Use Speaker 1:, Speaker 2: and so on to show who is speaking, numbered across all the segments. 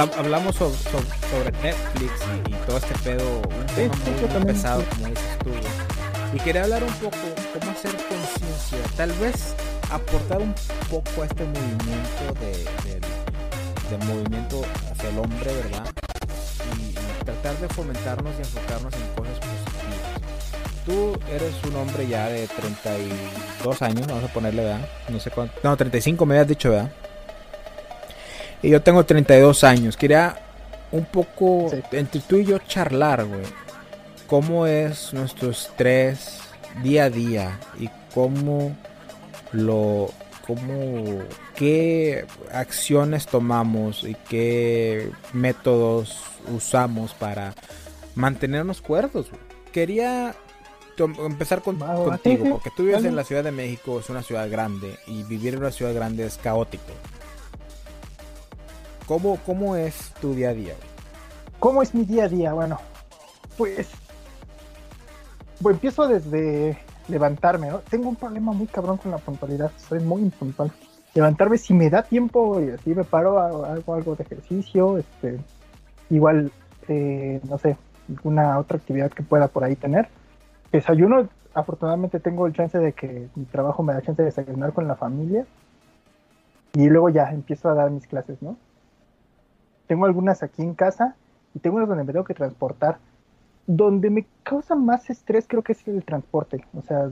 Speaker 1: hablamos sobre, Netflix y, todo este pedo un tema muy, pesado, como dices tú. Y quería hablar un poco cómo hacer conciencia, tal vez aportar un poco a este movimiento de, de, movimiento hacia el hombre, ¿verdad? Y, tratar de fomentarnos y enfocarnos en cosas positivas. Tú eres un hombre ya de 32 años, vamos a ponerle, ¿verdad? No sé cuánto. No, 35 me habías dicho, ¿verdad? Y yo tengo 32 años. Quería un poco entre tú y yo charlar, güey. Cómo es nuestro estrés día a día y cómo lo cómo qué acciones tomamos y qué métodos usamos para mantenernos cuerdos. Quería empezar con, contigo, porque tú vives en la Ciudad de México, es una ciudad grande y vivir en una ciudad grande es caótico. ¿Cómo, ¿Cómo es tu día a día?
Speaker 2: ¿Cómo es mi día a día? Bueno, pues, pues empiezo desde levantarme, ¿no? Tengo un problema muy cabrón con la puntualidad, soy muy impuntual. Levantarme si me da tiempo y así me paro, hago algo, de ejercicio, este, igual, eh, no sé, alguna otra actividad que pueda por ahí tener. Desayuno, afortunadamente tengo el chance de que mi trabajo me da chance de desayunar con la familia y luego ya empiezo a dar mis clases, ¿no? Tengo algunas aquí en casa y tengo unas donde me tengo que transportar. Donde me causa más estrés creo que es el transporte. O sea,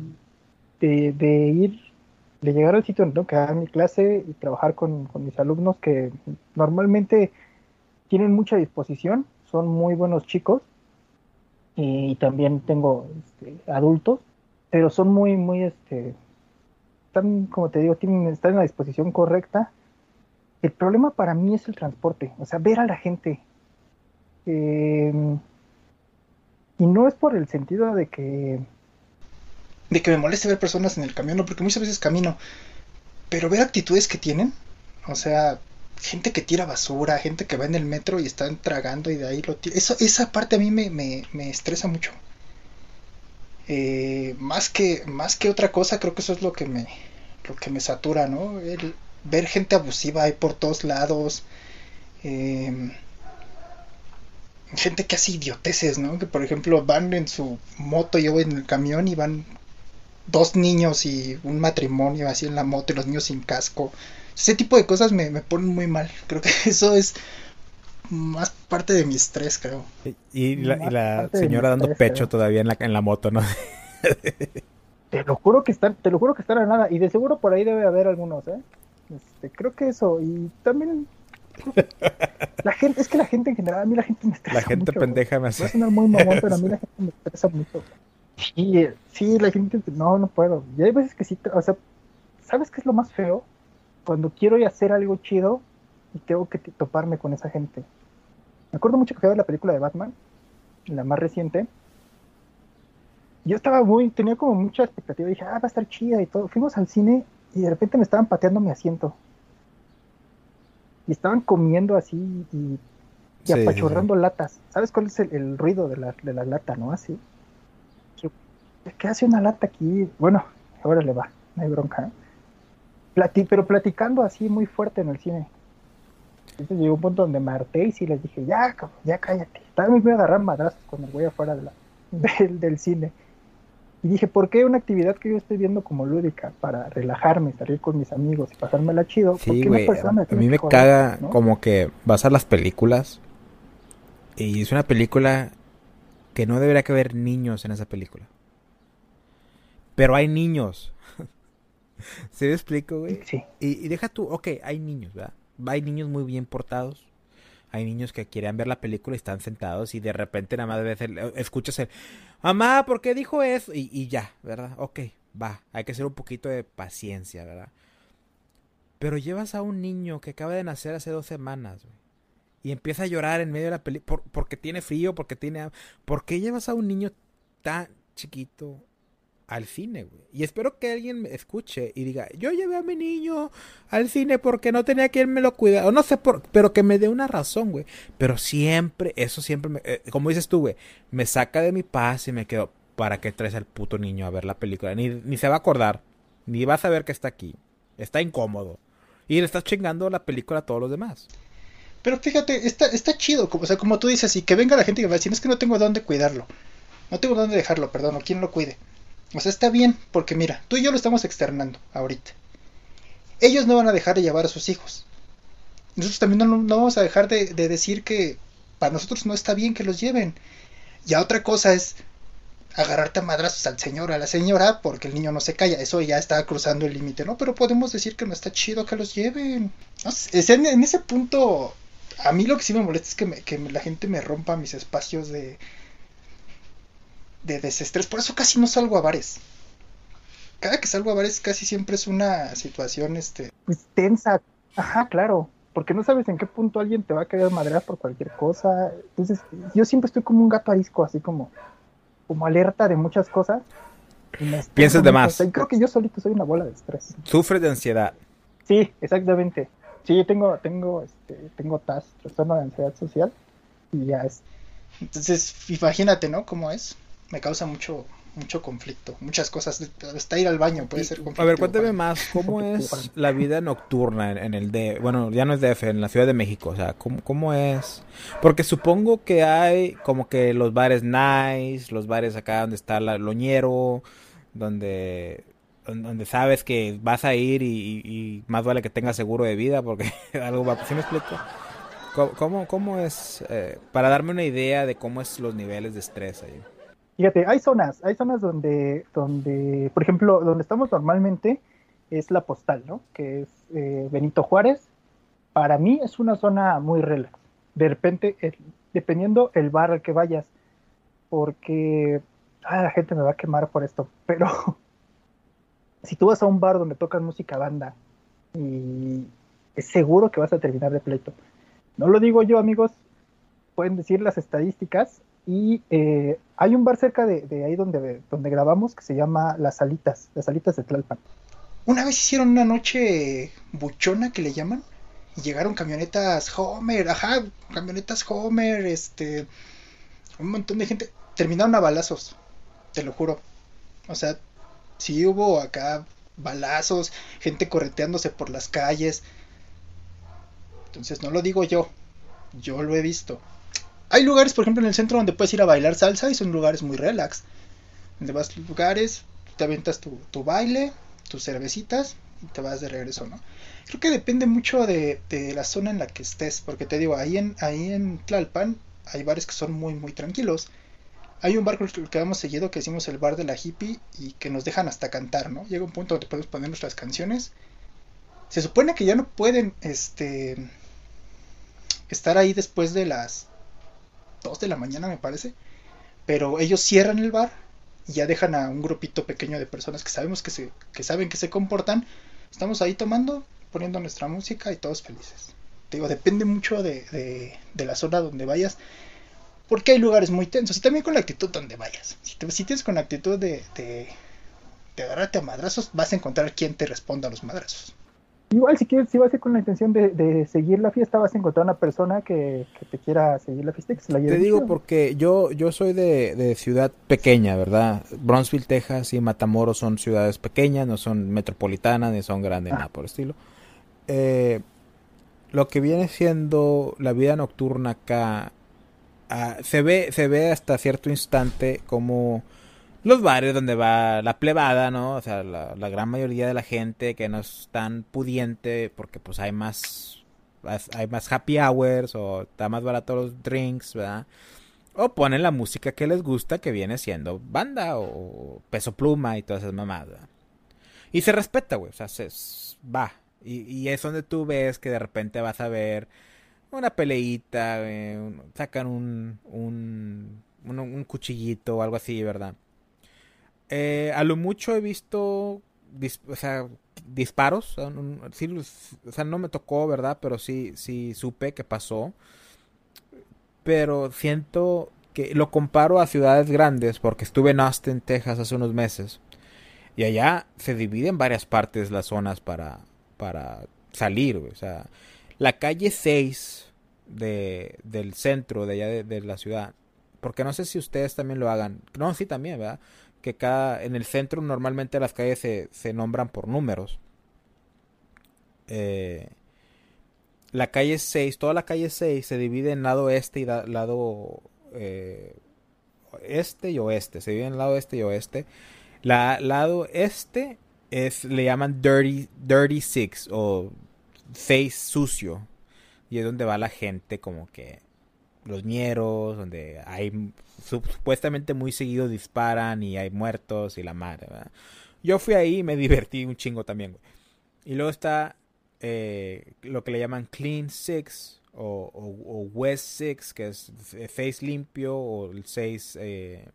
Speaker 2: de, ir, de llegar al sitio donde tengo que dar mi clase y trabajar con, mis alumnos que normalmente tienen mucha disposición, son muy buenos chicos y también tengo este, adultos, pero son muy, muy, este, están, como te digo, tienen, están en la disposición correcta el problema para mí es el transporte, o sea, ver a la gente. Eh, y no es por el sentido de que de que me moleste ver personas en el camión, no, porque muchas veces camino, pero ver actitudes que tienen, o sea, gente que tira basura, gente que va en el metro y están tragando y de ahí lo tira. Eso, esa parte a mí me, me, estresa mucho. Eh, más que más que otra cosa, creo que eso es lo que me lo que me satura, ¿no? El, ver gente abusiva ahí por todos lados. Em, gente que hace idioteces, ¿no? Que por ejemplo van en su moto y yo en el camión y van dos niños y un matrimonio así en la moto y los niños sin casco. Ese tipo de cosas me, me ponen muy mal. Creo que eso es más parte de mi estrés, creo.
Speaker 1: Y, la, señora dando pecho todavía en la, en la moto, ¿no?
Speaker 2: te lo juro que están, te lo juro que están a nada. Y de seguro por ahí debe haber algunos, ¿eh? Este, creo que eso, y también la gente, es que la gente en general, a mí la gente me estresa.
Speaker 1: La gente pendeja me hace.
Speaker 2: A muy mamón, pero a mí la gente me estresa mucho. Sí, sí, la gente, no, no puedo. Y hay veces que sí, o sea, ¿sabes qué es lo más feo? Cuando quiero ir a hacer algo chido y tengo que toparme con esa gente. Me acuerdo mucho que fui a ver la película de Batman, la más reciente. Yo estaba muy, tenía como mucha expectativa. Dije, ah, va a estar chida y todo. Fuimos al cine y de repente me estaban pateando mi asiento. Y estaban comiendo así y, apachurrando latas. ¿Sabes cuál es el, ruido de la, de la, lata, no? Así. ¿Qué hace una lata aquí? Bueno, ahora le va, no hay bronca. pero platicando así muy fuerte en el cine. Entonces llegó un punto donde me harté y sí les dije, ya, ya cállate. Estaba me voy a agarrar madrazos cuando voy afuera de la, del, del cine. Y dije, ¿por qué una actividad que yo estoy viendo como lúdica para relajarme, salir con mis amigos y pasármela chido?
Speaker 1: Sí, güey, a mí me caga como que vas a las películas y es una película que no debería que haber niños en esa película. Pero hay niños. ¿Se me explico, güey? Sí. Y, y deja tú, ok, hay niños, ¿verdad? Hay niños muy bien portados hay niños que quieren ver la película y están sentados y de repente nada más veces escuchas el mamá, ¿por qué dijo eso? Y, ya, ¿verdad? Ok, va, hay que hacer un poquito de paciencia, ¿verdad? Pero llevas a un niño que acaba de nacer hace dos semanas, y empieza a llorar en medio de la película porque tiene frío, porque tiene... ¿Por qué llevas a un niño tan chiquito al cine, güey. Y espero que alguien me escuche y diga, yo llevé a mi niño al cine porque no tenía quien me lo cuidara. O no sé por, pero que me dé una razón, güey. Pero siempre, eso siempre, me, eh, como dices tú, güey, me saca de mi paz y me quedo, ¿para qué traes al puto niño a ver la película? Ni, ni se va a acordar, ni va a saber que está aquí. Está incómodo. Y le estás chingando la película a todos los demás.
Speaker 2: Pero fíjate, está, está chido, como, o sea, como tú dices, y que venga la gente que va a decir, es que no tengo dónde cuidarlo. No tengo dónde dejarlo, perdón, o quién lo cuide. O sea, está bien, porque mira, tú y yo lo estamos externando ahorita. Ellos no van a dejar de llevar a sus hijos. Nosotros también no, vamos a dejar de, de decir que para nosotros no está bien que los lleven. Ya otra cosa es agarrarte a madrazos al señor, a la señora, porque el niño no se calla. Eso ya está cruzando el límite, ¿no? Pero podemos decir que no está chido que los lleven. No en, ese punto, a mí lo que sí me molesta es que, me, que la gente me rompa mis espacios de, de desestrés. Por eso casi no salgo a bares. Cada que salgo a bares casi siempre es una situación, este...
Speaker 3: Pues tensa. Ajá, claro. Porque no sabes en qué punto alguien te va a querer madrear por cualquier cosa. Entonces, yo siempre estoy como un gato arisco, así como como alerta de muchas cosas.
Speaker 1: Piensas de más.
Speaker 3: creo que yo solito soy una bola de estrés.
Speaker 1: Sufres de ansiedad.
Speaker 3: Sí, exactamente. Sí, tengo, tengo, este, tengo TAS, trastorno de ansiedad social, y ya es.
Speaker 2: Entonces, imagínate, ¿no? ¿Cómo es? Me causa mucho, mucho conflicto, muchas cosas, hasta ir al baño puede ser conflicto.
Speaker 1: A ver, cuéntame más, ¿cómo es la vida nocturna en, el D, bueno, ya no es DF, en la Ciudad de México, o sea, ¿cómo, ¿cómo, es? Porque supongo que hay como que los bares nice, los bares acá donde está la loñero, donde donde sabes que vas a ir y, más vale que tengas seguro de vida porque algo va, ¿sí me explico? ¿Cómo, cómo, es, eh, para darme una idea de cómo es los niveles de estrés ahí?
Speaker 3: Fíjate, hay zonas, hay zonas donde, donde, por ejemplo, donde estamos normalmente es la postal, ¿no? Que es eh, Benito Juárez. Para mí es una zona muy relax. De repente, dependiendo el bar al que vayas, porque ah, la gente me va a quemar por esto, pero si tú vas a un bar donde tocan música banda y es seguro que vas a terminar de pleito. No lo digo yo, amigos, pueden decir las estadísticas, y eh, hay un bar cerca de, ahí donde, donde grabamos que se llama Las Salitas, Las Salitas de Tlalpan.
Speaker 2: Una vez hicieron una noche buchona que le llaman. Y llegaron camionetas Homer, ajá, camionetas Homer, este. Un montón de gente. Terminaron a balazos, te lo juro. O sea, sí hubo acá balazos, gente correteándose por las calles. Entonces no lo digo yo, yo lo he visto. Hay lugares, por ejemplo, en el centro donde puedes ir a bailar salsa y son lugares muy relax. Donde vas a lugares, te aventas tu, tu baile, tus cervecitas y te vas de regreso, ¿no? Creo que depende mucho de, de, la zona en la que estés, porque te digo, ahí en, ahí en Tlalpan hay bares que son muy, muy tranquilos. Hay un bar que vamos seguido que decimos el bar de la hippie y que nos dejan hasta cantar, ¿no? Llega un punto donde podemos poner nuestras canciones. Se supone que ya no pueden, este, estar ahí después de las 2 de la mañana me parece, pero ellos cierran el bar y ya dejan a un grupito pequeño de personas que sabemos que, se, que saben que se comportan, estamos ahí tomando, poniendo nuestra música y todos felices. Te digo, depende mucho de, de, la zona donde vayas, porque hay lugares muy tensos y también con la actitud donde vayas. Si, te, si tienes con la actitud de, de, de agarrarte a madrazos, vas a encontrar quien te responda a los madrazos.
Speaker 3: Igual si quieres, si vas a ir con la intención de, seguir la fiesta, vas a encontrar una persona que, te quiera seguir la fiesta y que se la lleve.
Speaker 1: Te digo porque yo, yo soy de, ciudad pequeña, ¿verdad? Bronzeville, Texas y Matamoros son ciudades pequeñas, no son metropolitanas ni son grandes, ah. nada por el estilo. Eh, lo que viene siendo la vida nocturna acá, ah, se, ve, se ve hasta cierto instante como los bares donde va la plebada, ¿no? O sea, la, gran mayoría de la gente que no es tan pudiente porque pues hay más, hay más happy hours o está más barato los drinks, ¿verdad? O ponen la música que les gusta que viene siendo banda o peso pluma y todas esas mamadas. Y se respeta, güey, o sea, se, va. Y, es donde tú ves que de repente vas a ver una peleita, sacan un, un, un, un cuchillito o algo así, ¿verdad? Eh, a lo mucho he visto o sea, disparos. o sea, no me tocó, ¿verdad? Pero sí, sí supe que pasó. Pero siento que lo comparo a ciudades grandes porque estuve en Austin, Texas hace unos meses. Y allá se divide en varias partes las zonas para, para salir. O sea, la calle 6 de, del centro de allá de, de la ciudad. Porque no sé si ustedes también lo hagan. No, sí, también, ¿verdad? Que cada en el centro normalmente las calles se, se nombran por números. Eh, la calle 6, toda la calle 6 se divide en lado este y lado eh, este y oeste. Se divide en lado este y oeste. La lado este es, le llaman Dirty, Dirty Six o Face sucio. Y es donde va la gente como que los ñeros, donde hay supuestamente muy seguido disparan y hay muertos y la madre. Yo fui ahí y me divertí un chingo también. Y luego está eh, lo que le llaman Clean Six o, West Six, que es Face limpio, o el 6 eh,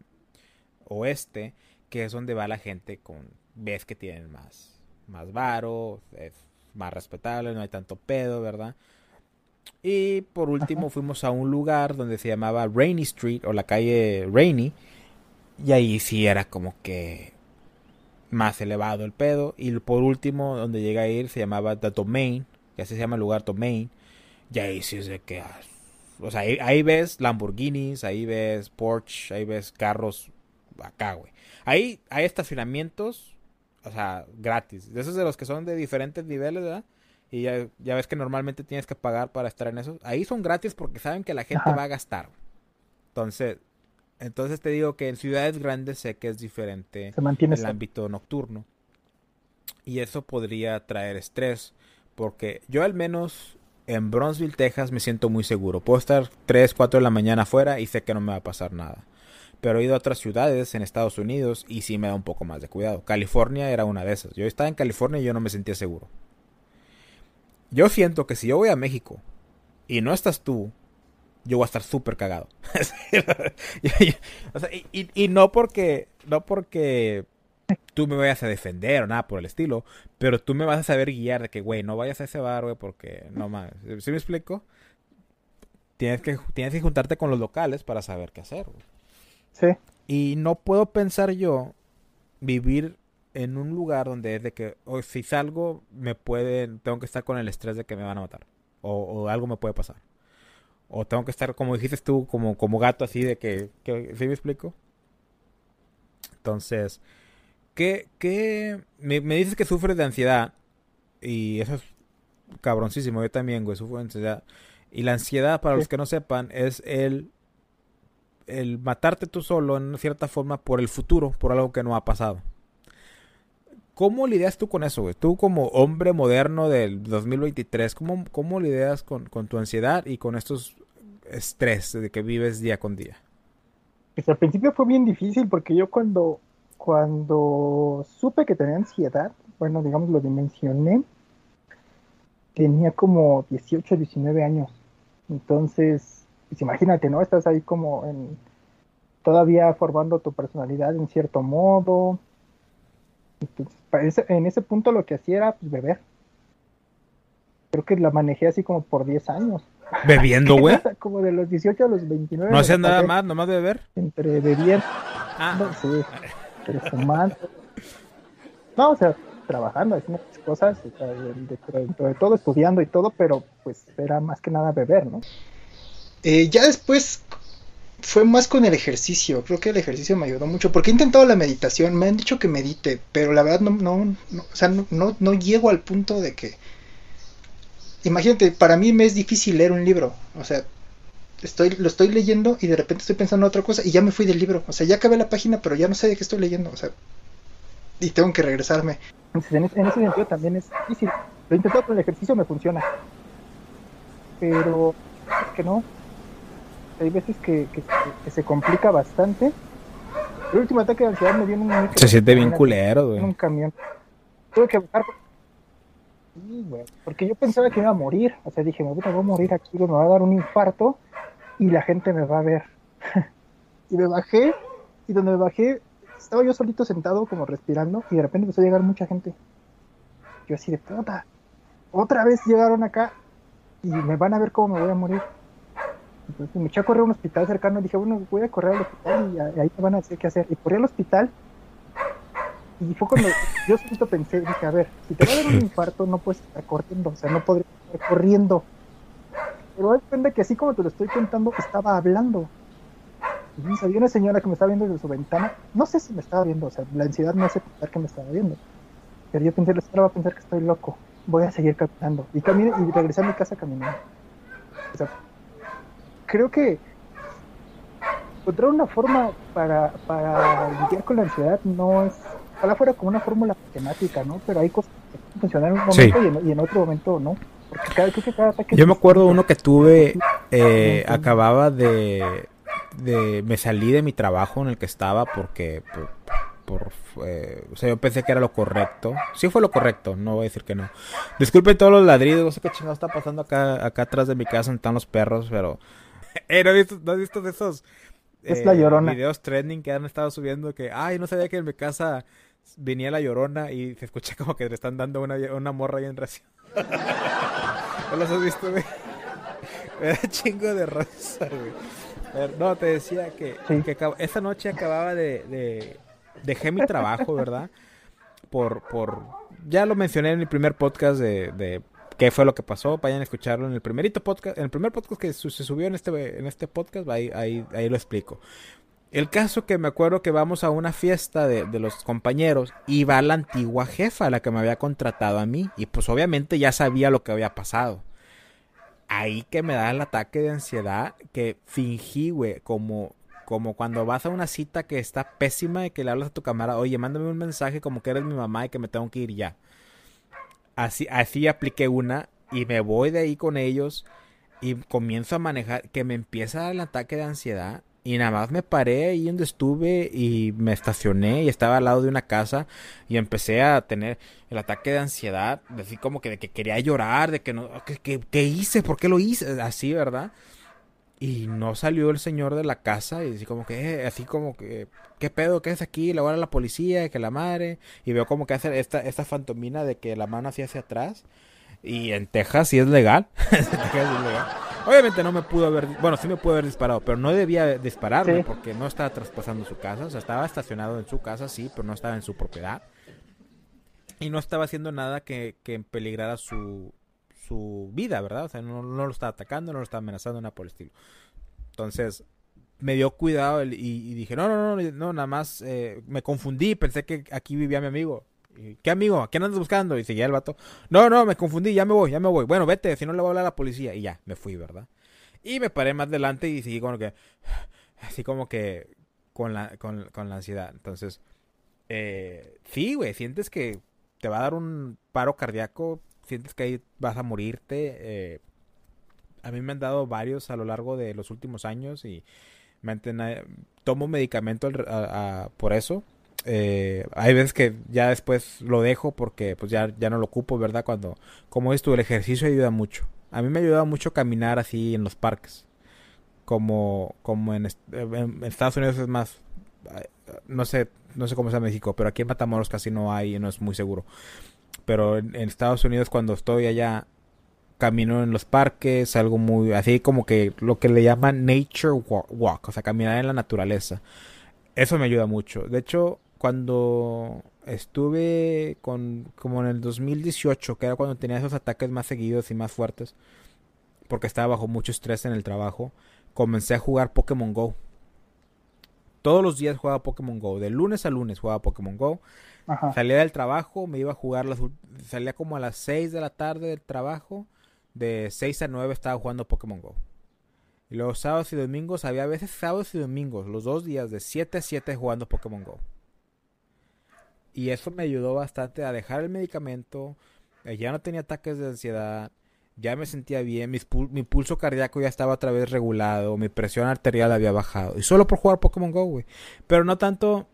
Speaker 1: oeste, que es donde va la gente con, ves que tienen más, más varo, es más respetable, no hay tanto pedo, ¿verdad? Y por último fuimos a un lugar donde se llamaba Rainy Street o la calle Rainy. Y ahí sí era como que más elevado el pedo. Y por último, donde llega a ir, se llamaba The Domain, que así se llama el lugar Domain. Y ahí sí es de que... Ah, o sea, ahí, ves Lamborghinis, ahí ves Porsche, ahí ves carros acá, güey. Ahí hay estacionamientos, o sea, gratis. De esos de los que son de diferentes niveles, ¿verdad? Y ya, ya ves que normalmente tienes que pagar para estar en esos. Ahí son gratis porque saben que la gente va a gastar. Entonces, entonces te digo que en ciudades grandes sé que es diferente el ámbito nocturno. Y eso podría traer estrés. Porque yo al menos en Bronzeville, Texas me siento muy seguro. Puedo estar 3, 4 de la mañana afuera y sé que no me va a pasar nada. Pero he ido a otras ciudades en Estados Unidos y sí me da un poco más de cuidado. California era una de esas. Yo estaba en California y yo no me sentía seguro. Yo siento que si yo voy a México y no estás tú, yo voy a estar súper cagado. y, no porque, no porque tú me vayas a defender o nada por el estilo, pero tú me vas a saber guiar de que, güey, no vayas a ese bar, güey, porque no más. ¿Sí me explico? Tienes que, tienes que juntarte con los locales para saber qué hacer, güey.
Speaker 2: Sí.
Speaker 1: Y no puedo pensar yo vivir en un lugar donde es de que o si salgo me pueden tengo que estar con el estrés de que me van a matar o, algo me puede pasar o tengo que estar como dijiste tú como como gato así de que, que ¿sí me explico? Entonces, ¿qué, qué me, dices que sufres de ansiedad y eso es cabroncísimo, yo también, güey, sufro de ansiedad. Y la ansiedad, para los que no sepan, es el el matarte tú solo en cierta forma por el futuro, por algo que no ha pasado. ¿Cómo lidias tú con eso, güey? Tú como hombre moderno del 2023, ¿cómo, cómo lidias con, tu ansiedad y con estos estrés de que vives día con día?
Speaker 2: Pues al principio fue bien difícil porque yo cuando, cuando supe que tenía ansiedad, bueno, digamos, lo dimensioné, tenía como 18, 19 años. Entonces, pues imagínate, ¿no? Estás ahí como en, todavía formando tu personalidad en cierto modo, en ese punto lo que hacía era pues, beber. Creo que la manejé así como por 10 años.
Speaker 1: ¿Bebiendo, güey?
Speaker 2: como de los 18 a los 29.
Speaker 1: ¿No hacías nada más, nomás beber?
Speaker 2: Entre beber. Ah. No. Pero fumando. No, o sea, trabajando, haciendo cosas, dentro de todo, estudiando y todo, pero pues era más que nada beber, ¿no?
Speaker 4: Eh, ya después, fue más con el ejercicio. Creo que el ejercicio me ayudó mucho. Porque he intentado la meditación. Me han dicho que medite. Pero la verdad no, no, o sea, no, no, llego al punto de que. Imagínate, para mí me es difícil leer un libro. O sea, estoy, lo estoy leyendo y de repente estoy pensando en otra cosa y ya me fui del libro. O sea, ya acabé la página, pero ya no sé de qué estoy leyendo. O sea, y tengo que regresarme.
Speaker 2: En ese, sentido también es difícil. Lo he intentado con el ejercicio, me funciona. Pero es que no, hay veces que, se complica bastante. El último ataque de ansiedad me dio en un...
Speaker 1: Se siente bien culero, güey.
Speaker 2: En un camión. Tuve que bajar... Sí, güey. Porque yo pensaba que iba a morir. O sea, dije, me voy a morir aquí, me va a dar un infarto y la gente me va a ver. y me bajé, y donde me bajé, estaba yo solito sentado, como respirando, y de repente empezó a llegar mucha gente. Yo así de puta. Otra vez llegaron acá y me van a ver cómo me voy a morir. Entonces me eché a correr a un hospital cercano y dije, bueno, voy a correr al hospital y, ahí me van a decir qué hacer. Y corrí al hospital y fue cuando yo solito pensé, dije, a ver, si te va a dar un infarto no puedes estar corriendo, o sea, no podría estar corriendo. Pero depende que así como te lo estoy contando, estaba hablando. Y había una señora que me estaba viendo desde su ventana, no sé si me estaba viendo, o sea, la ansiedad me hace pensar que me estaba viendo. Pero yo pensé, la señora va a pensar que estoy loco. voy a seguir caminando. Y, caminé, y regresé a mi casa caminando. O sea, creo que encontrar una forma para, para lidiar con la ansiedad no es, ojalá fuera como una fórmula matemática, ¿no? Pero hay cosas que funcionan en un momento y, en, otro momento no. Porque cada, creo que cada ataque
Speaker 1: Yo me acuerdo uno que tuve, eh, acababa de, de, me salí de mi trabajo en el que estaba porque por, eh, o sea, yo pensé que era lo correcto. Sí fue lo correcto, no voy a decir que no. Disculpen todos los ladridos, no sé qué chingado está pasando acá, acá atrás de mi casa, donde están los perros, pero... Eh, ¿no, has visto, ¿No has visto de esos
Speaker 2: es la llorona.
Speaker 1: Videos trending que han estado subiendo que, ay, no sabía que en mi casa venía la llorona y se escucha como que le están dando una, una morra ahí en ración. ¿No los has visto, güey? Me da chingo de raza, güey. No, te decía que, que esa noche acababa de, de, Dejé mi trabajo, ¿verdad? Por, por... Ya lo mencioné en el primer podcast de, de qué fue lo que pasó, vayan a escucharlo en el primerito podcast, en el primer podcast que se subió en este, en este podcast, ahí, ahí, ahí lo explico. El caso que me acuerdo que vamos a una fiesta de, de, los compañeros y va la antigua jefa, la que me había contratado a mí, y pues obviamente ya sabía lo que había pasado. Ahí que me da el ataque de ansiedad que fingí, güey, como, como cuando vas a una cita que está pésima y que le hablas a tu cámara, oye, mándame un mensaje como que eres mi mamá y que me tengo que ir ya. Así, así apliqué una y me voy de ahí con ellos y comienzo a manejar, que me empieza el ataque de ansiedad y nada más me paré ahí donde estuve y me estacioné y estaba al lado de una casa y empecé a tener el ataque de ansiedad, así como que de que quería llorar, de que no, que, que hice, ¿por qué lo hice? Así, ¿verdad? Y no salió el señor de la casa y así como que, eh, así como que, ¿qué pedo? ¿Qué es aquí? Le voy a la policía, que la madre. Y veo como que hace esta, esta fantomina de que la mano hacía hacia atrás. Y en Texas sí es legal. Obviamente no me pudo haber, bueno, sí me pudo haber disparado, pero no debía dispararme porque no estaba traspasando su casa. O sea, estaba estacionado en su casa, sí, pero no estaba en su propiedad. Y no estaba haciendo nada que, que peligrara su, su vida, ¿verdad? O sea, no, lo está atacando, no lo está amenazando, nada por el estilo. Entonces, me dio cuidado y, dije, no, no, no, no, nada más eh, me confundí, pensé que aquí vivía mi amigo. ¿Qué amigo? ¿A quién andas buscando? Y seguía el vato. No, no, me confundí, ya me voy, ya me voy. Bueno, vete, si no le voy a hablar a la policía. Y ya, me fui, ¿verdad? Y me paré más adelante y seguí como que, así como que, con la, con, con la ansiedad. Entonces, eh, sí, güey, sientes que te va a dar un paro cardíaco sientes que ahí vas a morirte. Eh, a mí me han dado varios a lo largo de los últimos años y me tomo medicamento por eso. Eh, hay veces que ya después lo dejo porque pues ya, ya no lo ocupo, ¿verdad? Cuando, como es tú, el ejercicio ayuda mucho. A mí me ayuda mucho caminar así en los parques. Como, como en, en Estados Unidos es más, no sé, no sé cómo es en México, pero aquí en Matamoros casi no hay, no es muy seguro pero en, Estados Unidos cuando estoy allá camino en los parques, algo muy así como que lo que le llaman nature walk, o sea, caminar en la naturaleza. Eso me ayuda mucho. De hecho, cuando estuve con como en el 2018, que era cuando tenía esos ataques más seguidos y más fuertes, porque estaba bajo mucho estrés en el trabajo, comencé a jugar Pokémon Go. Todos los días jugaba Pokémon Go, de lunes a lunes jugaba Pokémon Go Salía del trabajo, me iba a jugar, las, salía como a las 6 de la tarde del trabajo, de 6 a 9 estaba jugando Pokémon Go. Y los sábados y domingos, había veces sábados y domingos, los dos días de 7 a 7 jugando Pokémon Go. Y eso me ayudó bastante a dejar el medicamento, eh, ya no tenía ataques de ansiedad, ya me sentía bien, mi, pulso cardíaco ya estaba otra vez regulado, mi presión arterial había bajado. Y solo por jugar Pokémon Go, güey. Pero no tanto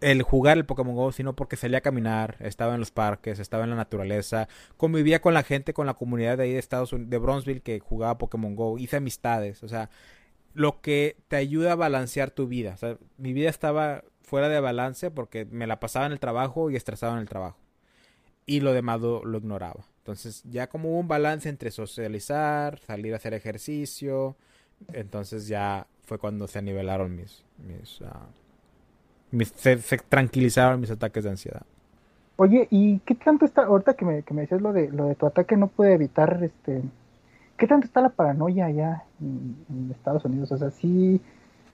Speaker 1: el jugar el Pokémon Go, sino porque salía a caminar, estaba en los parques, estaba en la naturaleza, convivía con la gente, con la comunidad de ahí de Estados Unidos, de Bronzeville que jugaba Pokémon Go, hice amistades, o sea, lo que te ayuda a balancear tu vida. O sea, mi vida estaba fuera de balance porque me la pasaba en el trabajo y estresaba en el trabajo. Y lo demás lo, ignoraba. Entonces, ya como hubo un balance entre socializar, salir a hacer ejercicio, entonces ya fue cuando se nivelaron mis, mis ah, se, tranquilizaron mis ataques de ansiedad.
Speaker 2: Oye, ¿y qué tanto está, ahorita que me, que me decías lo de, lo de tu ataque, no puede evitar, este, qué tanto está la paranoia allá en, Estados Unidos? O sea, sí,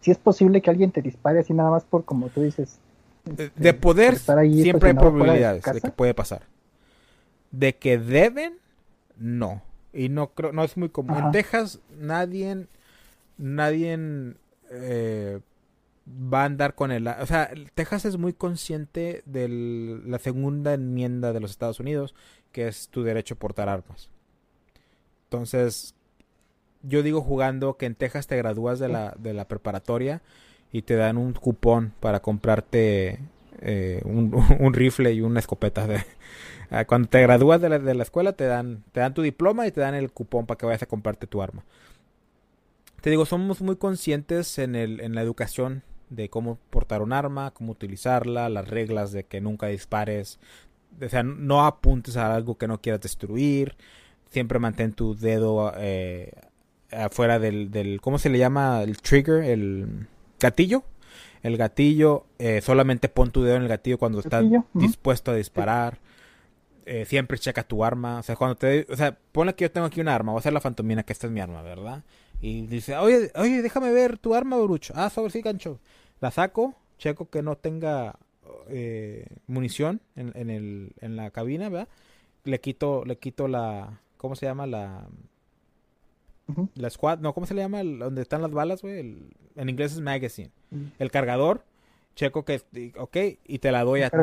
Speaker 2: sí es posible que alguien te dispare así nada más por, como tú dices.
Speaker 1: de este, poder, siempre hay probabilidades de, que puede pasar. De que deben, no. Y no creo, no es muy común. En Texas nadie, nadie eh, va a andar con el... O sea, Texas es muy consciente de la segunda enmienda de los Estados Unidos, que es tu derecho a portar armas. Entonces, yo digo jugando que en Texas te gradúas de la, de la preparatoria y te dan un cupón para comprarte eh, un, rifle y una escopeta. De, ah, cuando te gradúas de la, de la, escuela te dan, te dan tu diploma y te dan el cupón para que vayas a comprarte tu arma. Te digo, somos muy conscientes en, el, en la educación de cómo portar un arma, cómo utilizarla, las reglas de que nunca dispares, o sea, no apuntes a algo que no quieras destruir, siempre mantén tu dedo eh, afuera del, del, ¿cómo se le llama? El trigger, el gatillo. El gatillo, eh, solamente pon tu dedo en el gatillo cuando estás dispuesto a disparar. Eh, siempre checa tu arma. O sea, cuando te. O sea, ponle que yo tengo aquí un arma. Voy a hacer la fantomina, que esta es mi arma, ¿verdad? Y dice, oye, oye, déjame ver tu arma, Brucho. Ah, sobre sí, gancho. La saco, checo que no tenga eh, munición en, en, el, en la cabina, ¿verdad? Le quito, le quito la. ¿Cómo se llama? La la squad, no, ¿cómo se le llama? donde están las balas, güey. en inglés es magazine. El cargador, checo que, ok, y te la doy a ti.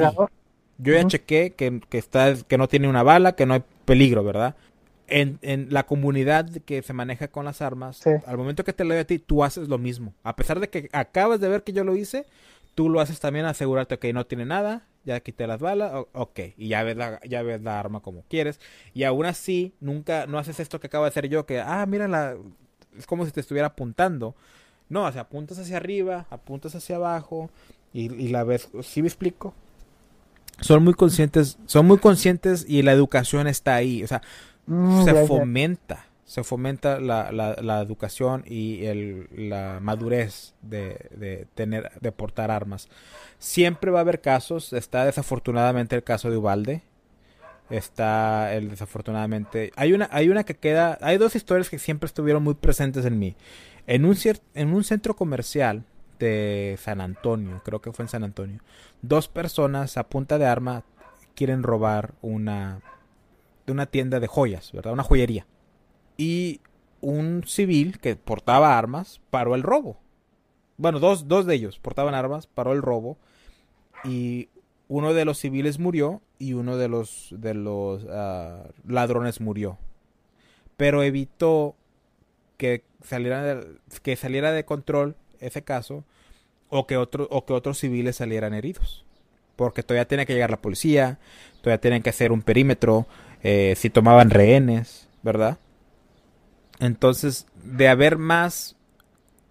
Speaker 1: Yo ya chequé que, que, está, que no tiene una bala, que no hay peligro, ¿verdad? En, en la comunidad que se maneja con las armas, al momento que te la doy a ti, tú haces lo mismo. A pesar de que acabas de ver que yo lo hice, tú lo haces también asegurarte que no tiene nada, ya quité las balas, ok, y ya ves, la, ya ves la arma como quieres, y aún así, nunca, no haces esto que acabo de hacer yo, que, ah, mira, la, es como si te estuviera apuntando, no, o sea, apuntas hacia arriba, apuntas hacia abajo, y, la ves, ¿sí me explico? Son muy conscientes, son muy conscientes y la educación está ahí, o sea, mm, se fomenta se fomenta la, la, educación y el, la madurez de, de, tener de portar armas. Siempre va a haber casos está desafortunadamente el caso de Ubalde está el desafortunadamente hay una hay una que queda hay dos historias que siempre estuvieron muy presentes en mí. En un en un centro comercial de San Antonio creo que fue en San Antonio dos personas a punta de arma quieren robar una de una tienda de joyas verdad una joyería y un civil que portaba armas paró el robo. Bueno, dos, dos de ellos portaban armas, paró el robo y uno de los civiles murió y uno de los, de los ah, ladrones murió. Pero evitó que saliera, de, que saliera de control ese caso o que, otro, o que otros civiles salieran heridos. Porque todavía tiene que llegar la policía, todavía tienen que hacer un perímetro, eh, si tomaban rehenes, ¿verdad? Entonces, de haber más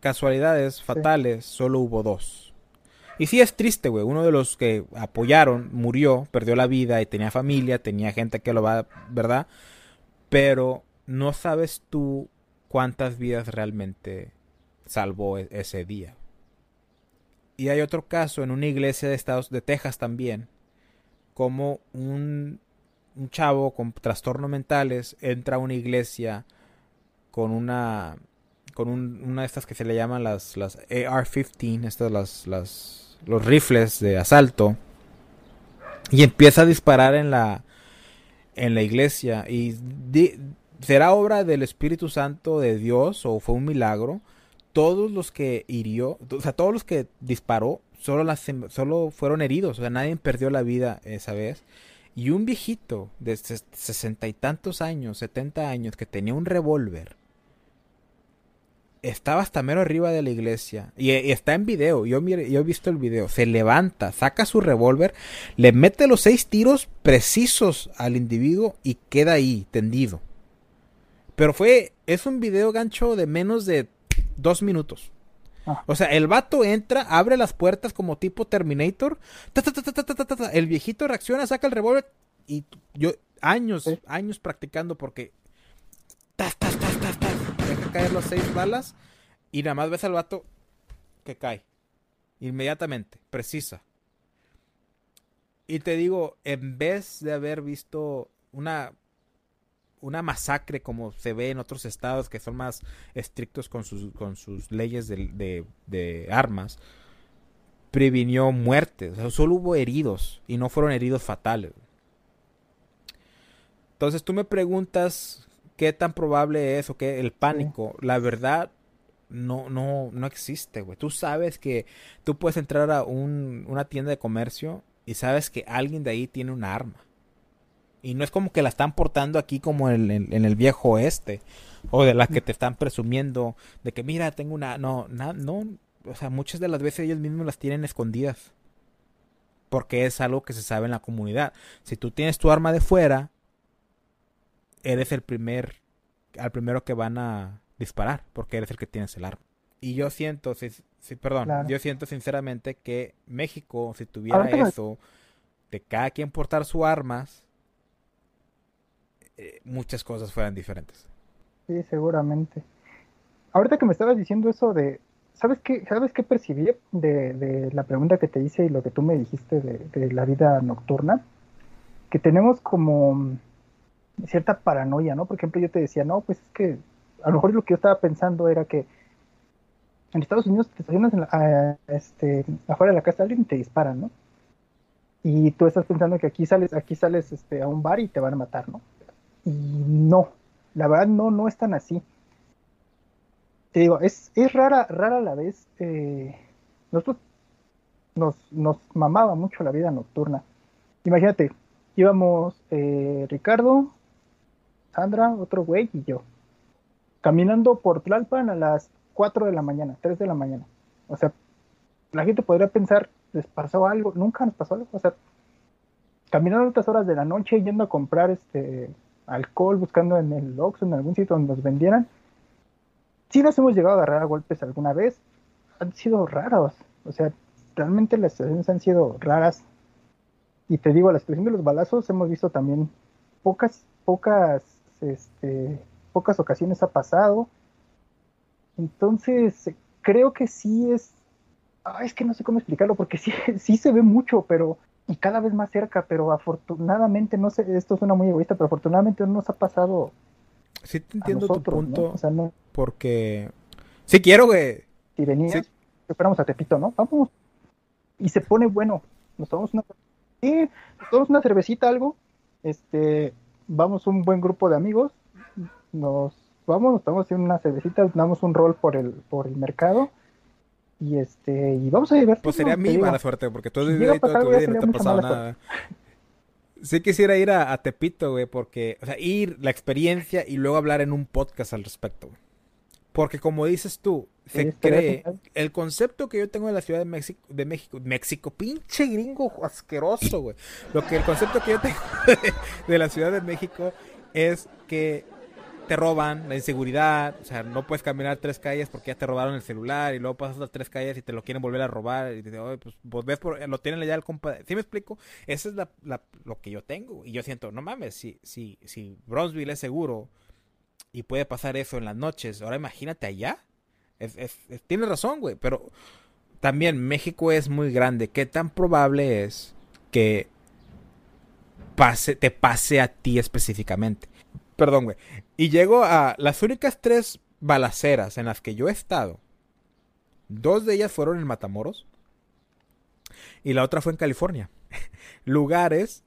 Speaker 1: casualidades fatales, solo hubo dos. Y sí es triste, güey. Uno de los que apoyaron murió, perdió la vida y tenía familia, tenía gente que lo va, ¿verdad? Pero no sabes tú cuántas vidas realmente salvó e-, ese día. Y hay otro caso en una iglesia de Estados de Texas también, como un, un chavo con trastornos mentales entra a una iglesia con una con una de estas que se le llaman las, las AR-15, estas las, las, los rifles de asalto, y empieza a disparar en la, en la iglesia. Y será obra del Espíritu Santo de Dios o fue un milagro. Todos los que hirió, o sea, todos los que disparó, solo, las, solo fueron heridos, o sea, nadie perdió la vida esa vez. Y un viejito de sesenta y tantos años, setenta años, que tenía un revólver, estaba hasta mero arriba de la iglesia. Y, está en video. Yo, yo he visto el video. Se levanta, saca su revólver, le mete los seis tiros precisos al individuo y queda ahí, tendido. Pero fue. Es un video gancho de menos de dos minutos. Ah. O sea, el vato entra, abre las puertas como tipo Terminator. el viejito reacciona, saca el revólver. Y yo, años, años practicando porque. Tas, tas, tas, tas, tas caer las seis balas y nada más ves al vato que cae. Inmediatamente, precisa. Y te digo, en vez de haber visto una, una masacre como se ve en otros estados que son más estrictos con sus, con sus leyes de, de, armas, previnió muertes. solo hubo heridos y no fueron heridos fatales. Entonces tú me preguntas qué tan probable es o qué el pánico. La verdad, no, no, no existe, güey. Tú sabes que tú puedes entrar a un, una tienda de comercio y sabes que alguien de ahí tiene un arma. Y no es como que la están portando aquí como en, en, el viejo oeste. O de la que te están presumiendo. De que mira, tengo una... No, no. O sea, muchas de las veces ellos mismos las tienen escondidas. Porque es algo que se sabe en la comunidad. Si tú tienes tu arma de fuera, eres el primer... Al primero que van a disparar. Porque eres el que tienes el arma. Y yo siento, si, perdón, yo siento sinceramente que México, si tuviera eso, de cada quien portar sus armas, eh, muchas cosas fueran diferentes.
Speaker 2: Sí, seguramente. Ahorita que me estabas diciendo eso de, ¿sabes qué, ¿sabes qué percibí de, la pregunta que te hice y lo que tú me dijiste de, la vida nocturna? Que tenemos como cierta paranoia, ¿no? Por ejemplo, yo te decía, no, pues es que a lo mejor lo que yo estaba pensando era que en Estados Unidos te estacionas este, afuera de la casa de alguien y te disparan, ¿no? Y tú estás pensando que aquí sales, aquí sales este, a un bar y te van a matar, ¿no? Y no, la verdad no, no es tan así. Te digo, es, es rara, rara la vez. Eh, nosotros nos, nos mamaba mucho la vida nocturna. Imagínate, íbamos eh, Ricardo, Sandra, otro güey y yo. Caminando por Tlalpan a las 4 de la mañana, 3 de la mañana. O sea, la gente podría pensar, les pasó algo, nunca nos pasó algo. O sea, caminando a horas de la noche, yendo a comprar este alcohol, buscando en el Oxxo, en algún sitio donde nos vendieran. Sí nos hemos llegado a agarrar a golpes alguna vez, han sido raros, o sea, realmente las situaciones han sido raras. Y te digo, la situación de los balazos hemos visto también pocas, pocas, este, pocas ocasiones ha pasado. Entonces, creo que sí es, es que no sé cómo explicarlo, porque sí, sí se ve mucho, pero y cada vez más cerca, pero afortunadamente, no sé, esto suena muy egoísta, pero afortunadamente no nos ha pasado.
Speaker 1: Sí, te entiendo tu punto. Porque. Sí, quiero, que
Speaker 2: Si venías, esperamos a Tepito, ¿no? Vamos. Y se pone bueno. Nos tomamos una. Sí, nos tomamos una cervecita, algo. Este. Vamos un buen grupo de amigos. Nos vamos, nos tomamos una cervecita, damos un rol por el, por el mercado y este, y vamos a divertirnos.
Speaker 1: Pues sería mi mala suerte, porque tú has vivido toda tu vida y no te ha pasado nada. Sí quisiera ir a, Tepito, güey, porque, o sea, ir, la experiencia y luego hablar en un podcast al respecto, güey. Porque como dices tú, se cree, el concepto que yo tengo de la Ciudad de México, de México, México, pinche gringo asqueroso, güey. Lo que el concepto que yo tengo de la Ciudad de México es que te roban, la inseguridad, o sea, no puedes caminar tres calles porque ya te robaron el celular y luego pasas las tres calles y te lo quieren volver a robar y te dicen, pues, vos ves, lo tienen ya el compadre. ¿Sí me explico? Eso es la, lo que yo tengo y yo siento, no mames, si, si, si Bronzeville es seguro y puede pasar eso en las noches, ahora imagínate allá. Es, tienes razón, güey, pero también México es muy grande. ¿Qué tan probable es que pase, te pase a ti específicamente? Perdón, güey. Y llego a las únicas tres balaceras en las que yo he estado. Dos de ellas fueron en Matamoros. Y la otra fue en California. Lugares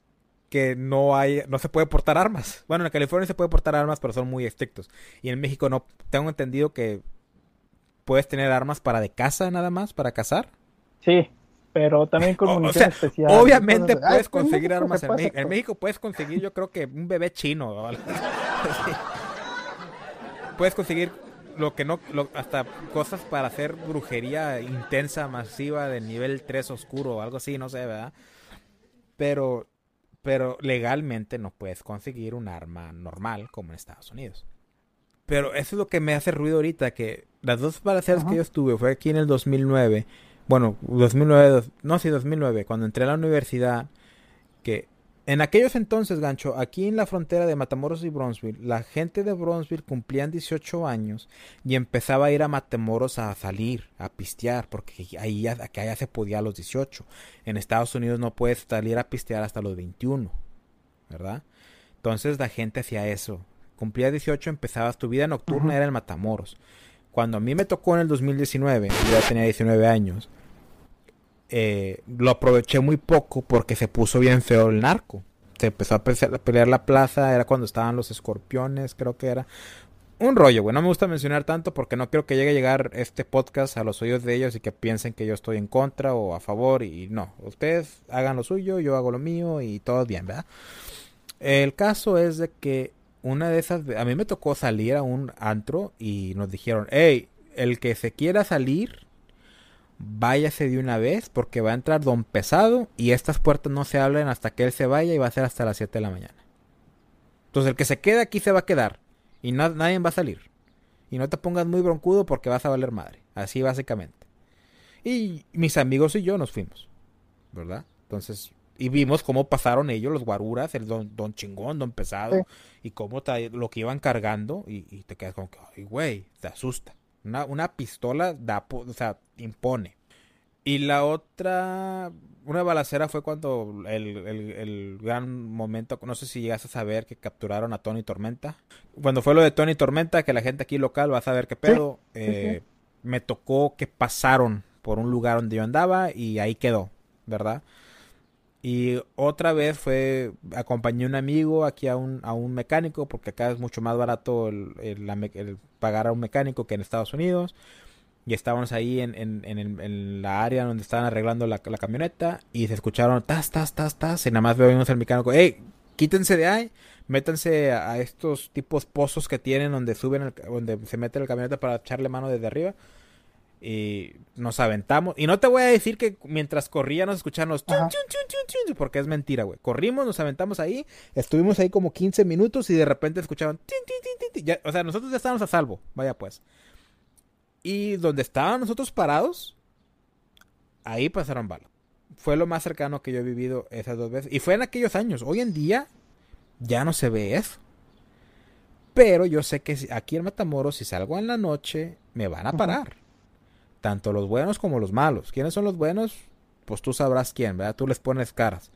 Speaker 1: que no hay, no se puede portar armas. Bueno, en California se puede portar armas, pero son muy estrictos. Y en México no. Tengo entendido que puedes tener armas para de caza nada más, para cazar.
Speaker 2: Sí, pero también con munición especial.
Speaker 1: Obviamente puedes conseguir armas en México. En México puedes conseguir, yo creo que un bebé chino. puedes conseguir lo que no, hasta cosas para hacer brujería intensa, masiva, de nivel 3 oscuro, o algo así, no sé, ¿verdad? Pero, pero legalmente no puedes conseguir un arma normal como en Estados Unidos. Pero eso es lo que me hace ruido ahorita, que las dos balaceras que yo estuve fue aquí en el 2009 bueno, 2009, no, sí, 2009, cuando entré a la universidad, que en aquellos entonces, gancho, aquí en la frontera de Matamoros y Bronzeville, la gente de Bronzeville cumplían 18 años y empezaba a ir a Matamoros a salir, a pistear, porque ahí ya, allá se podía a los 18. En Estados Unidos no puedes salir a pistear hasta los 21, ¿verdad? Entonces la gente hacía eso. Cumplía 18, empezabas tu vida nocturna, era en Matamoros. Cuando a mí me tocó en el 2019, yo ya tenía 19 años, eh, lo aproveché muy poco porque se puso bien feo el narco. se empezó a pelear la plaza, era cuando estaban los escorpiones, creo que era. Un rollo, güey. No me gusta mencionar tanto porque no quiero que llegue a llegar este podcast a los oídos de ellos y que piensen que yo estoy en contra o a favor. Y no, ustedes hagan lo suyo, yo hago lo mío y todo bien, ¿verdad? El caso es de que una de esas, a mí me tocó salir a un antro y nos dijeron, hey, el que se quiera salir, váyase de una vez porque va a entrar don pesado y estas puertas no se abren hasta que él se vaya y va a ser hasta las 7 de la mañana. Entonces el que se quede aquí se va a quedar y nadie va a salir. Y no te pongas muy broncudo porque vas a valer madre. Así básicamente. Y mis amigos y yo nos fuimos. ¿Verdad? Entonces, y vimos cómo pasaron ellos, los guaruras, el don, don chingón, don pesado, y cómo lo que iban cargando, y, te quedas como que, ay, güey, te asusta. Una, una pistola da, o sea, impone. Y la otra, una balacera fue cuando el, el, gran momento, no sé si llegas a saber que capturaron a Tony Tormenta. Cuando fue lo de Tony Tormenta, que la gente aquí local va a saber qué pedo, eh, me tocó que pasaron por un lugar donde yo andaba y ahí quedó, ¿verdad? Y otra vez fue, acompañé a un amigo aquí a un, a un mecánico, porque acá es mucho más barato el, el pagar a un mecánico que en Estados Unidos. Y estábamos ahí en, en, en, la área donde estaban arreglando la, camioneta y se escucharon tas, tas, tas, tas y nada más vemos al mecánico, hey, quítense de ahí, métanse a, estos tipos pozos que tienen donde suben, donde se mete la camioneta para echarle mano desde arriba y nos aventamos. Y no te voy a decir que mientras corría nos escucharon los porque es mentira, güey. Corrimos, nos aventamos ahí, estuvimos ahí como 15 minutos y de repente escucharon, o sea, nosotros ya estábamos a salvo, vaya pues. Y donde estaban nosotros parados, ahí pasaron balas. Fue lo más cercano que yo he vivido esas dos veces. Y fue en aquellos años. Hoy en día ya no se ve eso. Pero yo sé que aquí en Matamoros, si salgo en la noche, me van a parar. Tanto los buenos como los malos. ¿Quiénes son los buenos? Pues tú sabrás quién, ¿verdad? Tú les pones caras.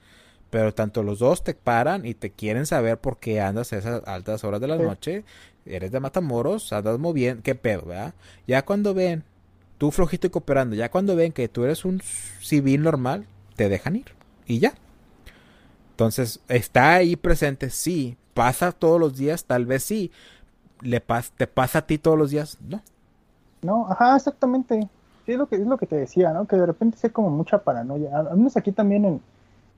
Speaker 1: Pero tanto los dos te paran y te quieren saber por qué andas a esas altas horas de la noche eres de Matamoros, andas muy bien, qué pedo, ¿verdad? Ya cuando ven, tú flojito y cooperando, ya cuando ven que tú eres un civil normal, te dejan ir. Y ya. Entonces, está ahí presente, sí. ¿Pasa todos los días? Tal vez sí. ¿Le ¿Te pasa a ti todos los días? No.
Speaker 2: No, ajá, exactamente. Sí, es lo que, es lo que te decía, ¿no? Que de repente sé como mucha paranoia. Al menos aquí también en,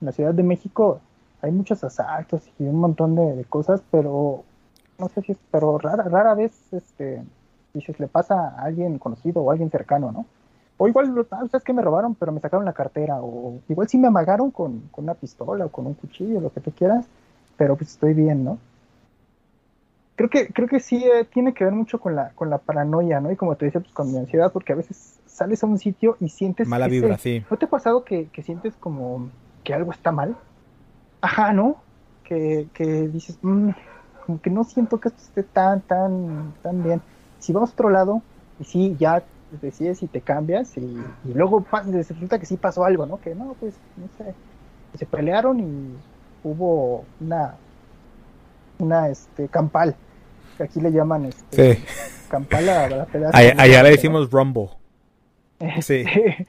Speaker 2: la Ciudad de México hay muchos asaltos y un montón de cosas, pero no sé si es, pero rara, rara vez, este, dices, le pasa a alguien conocido o a alguien cercano, ¿no? O igual, ah, sabes que me robaron, pero me sacaron la cartera, o igual sí me amagaron con, con una pistola o con un cuchillo, lo que tú quieras, pero pues estoy bien, ¿no? Creo que, creo que sí eh, tiene que ver mucho con la, con la paranoia, ¿no? Y como te decía, pues con mi ansiedad, porque a veces sales a un sitio y sientes...
Speaker 1: Mala vibra, sí.
Speaker 2: ¿No te ha pasado que, que, sientes como que algo está mal? Ajá, ¿no? Que, que dices, mmm, como que no siento que esto esté tan, tan, tan bien. Si vamos a otro lado, y sí, ya decides y te cambias, y, luego resulta que sí pasó algo, ¿no? Que no, pues, no sé, se pelearon y hubo una, una, este, campal, que aquí le llaman, este, sí. campal a la
Speaker 1: pelea. Allá, le decimos rumble. Sí.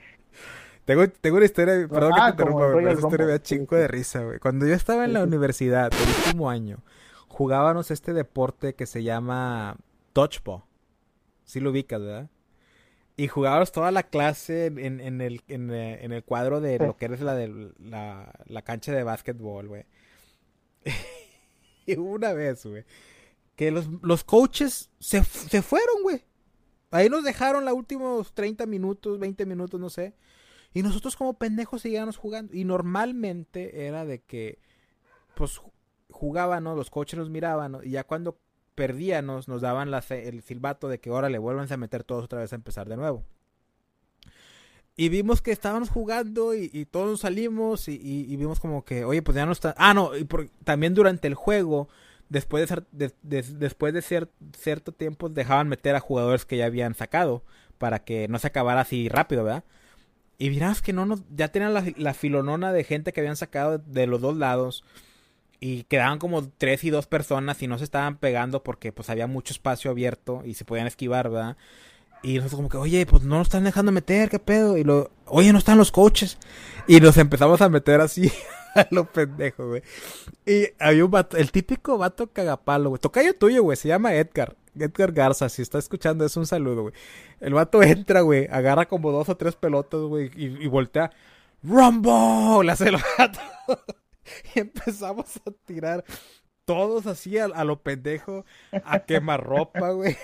Speaker 1: Tengo, tengo una historia, perdón que te ah, interrumpa, pero esa historia me da chingo de risa, güey. Cuando yo estaba en la universidad, el último año, jugábamos este deporte que se llama Dodgeball. Si lo ubicas, ¿verdad? Y jugábamos toda la clase en, en, el, en, eh, en, el cuadro de lo que eres la, de, la, la cancha de básquetbol, güey. y una vez, güey, que los, los coaches se, se fueron, güey. Ahí nos dejaron los últimos 30 minutos, 20 minutos, no sé. Y nosotros como pendejos seguíamos jugando. Y normalmente era de que, pues, jugaban, los coaches nos miraban, y ya cuando perdíamos nos daban el silbato de que ahora le vuelvan a meter todos otra vez a empezar de nuevo. Y vimos que estábamos jugando y, todos salimos y, vimos como que, oye, pues ya no está... Ah, no, y también durante el juego, después de, después de cierto tiempo, dejaban meter a jugadores que ya habían sacado para que no se acabara así rápido, ¿verdad? Y mirás que no nos, ya tenían la, la filonona de gente que habían sacado de los dos lados y quedaban como tres y dos personas y no se estaban pegando porque pues había mucho espacio abierto y se podían esquivar, ¿verdad? Y nosotros como que, oye, pues no nos están dejando meter, ¿qué pedo? Y lo, oye, no están los coches. Y nos empezamos a meter así a lo pendejo, güey. Y había un vato, el típico vato cagapalo, güey. Tocayo tuyo, güey, se llama Edgar. Edgar Garza, si está escuchando, es un saludo, güey. El vato entra, güey, agarra como dos o tres pelotas, güey, y, voltea. ¡Rumbo! Le hace el vato. y empezamos a tirar todos así a, lo pendejo, a quemarropa, güey.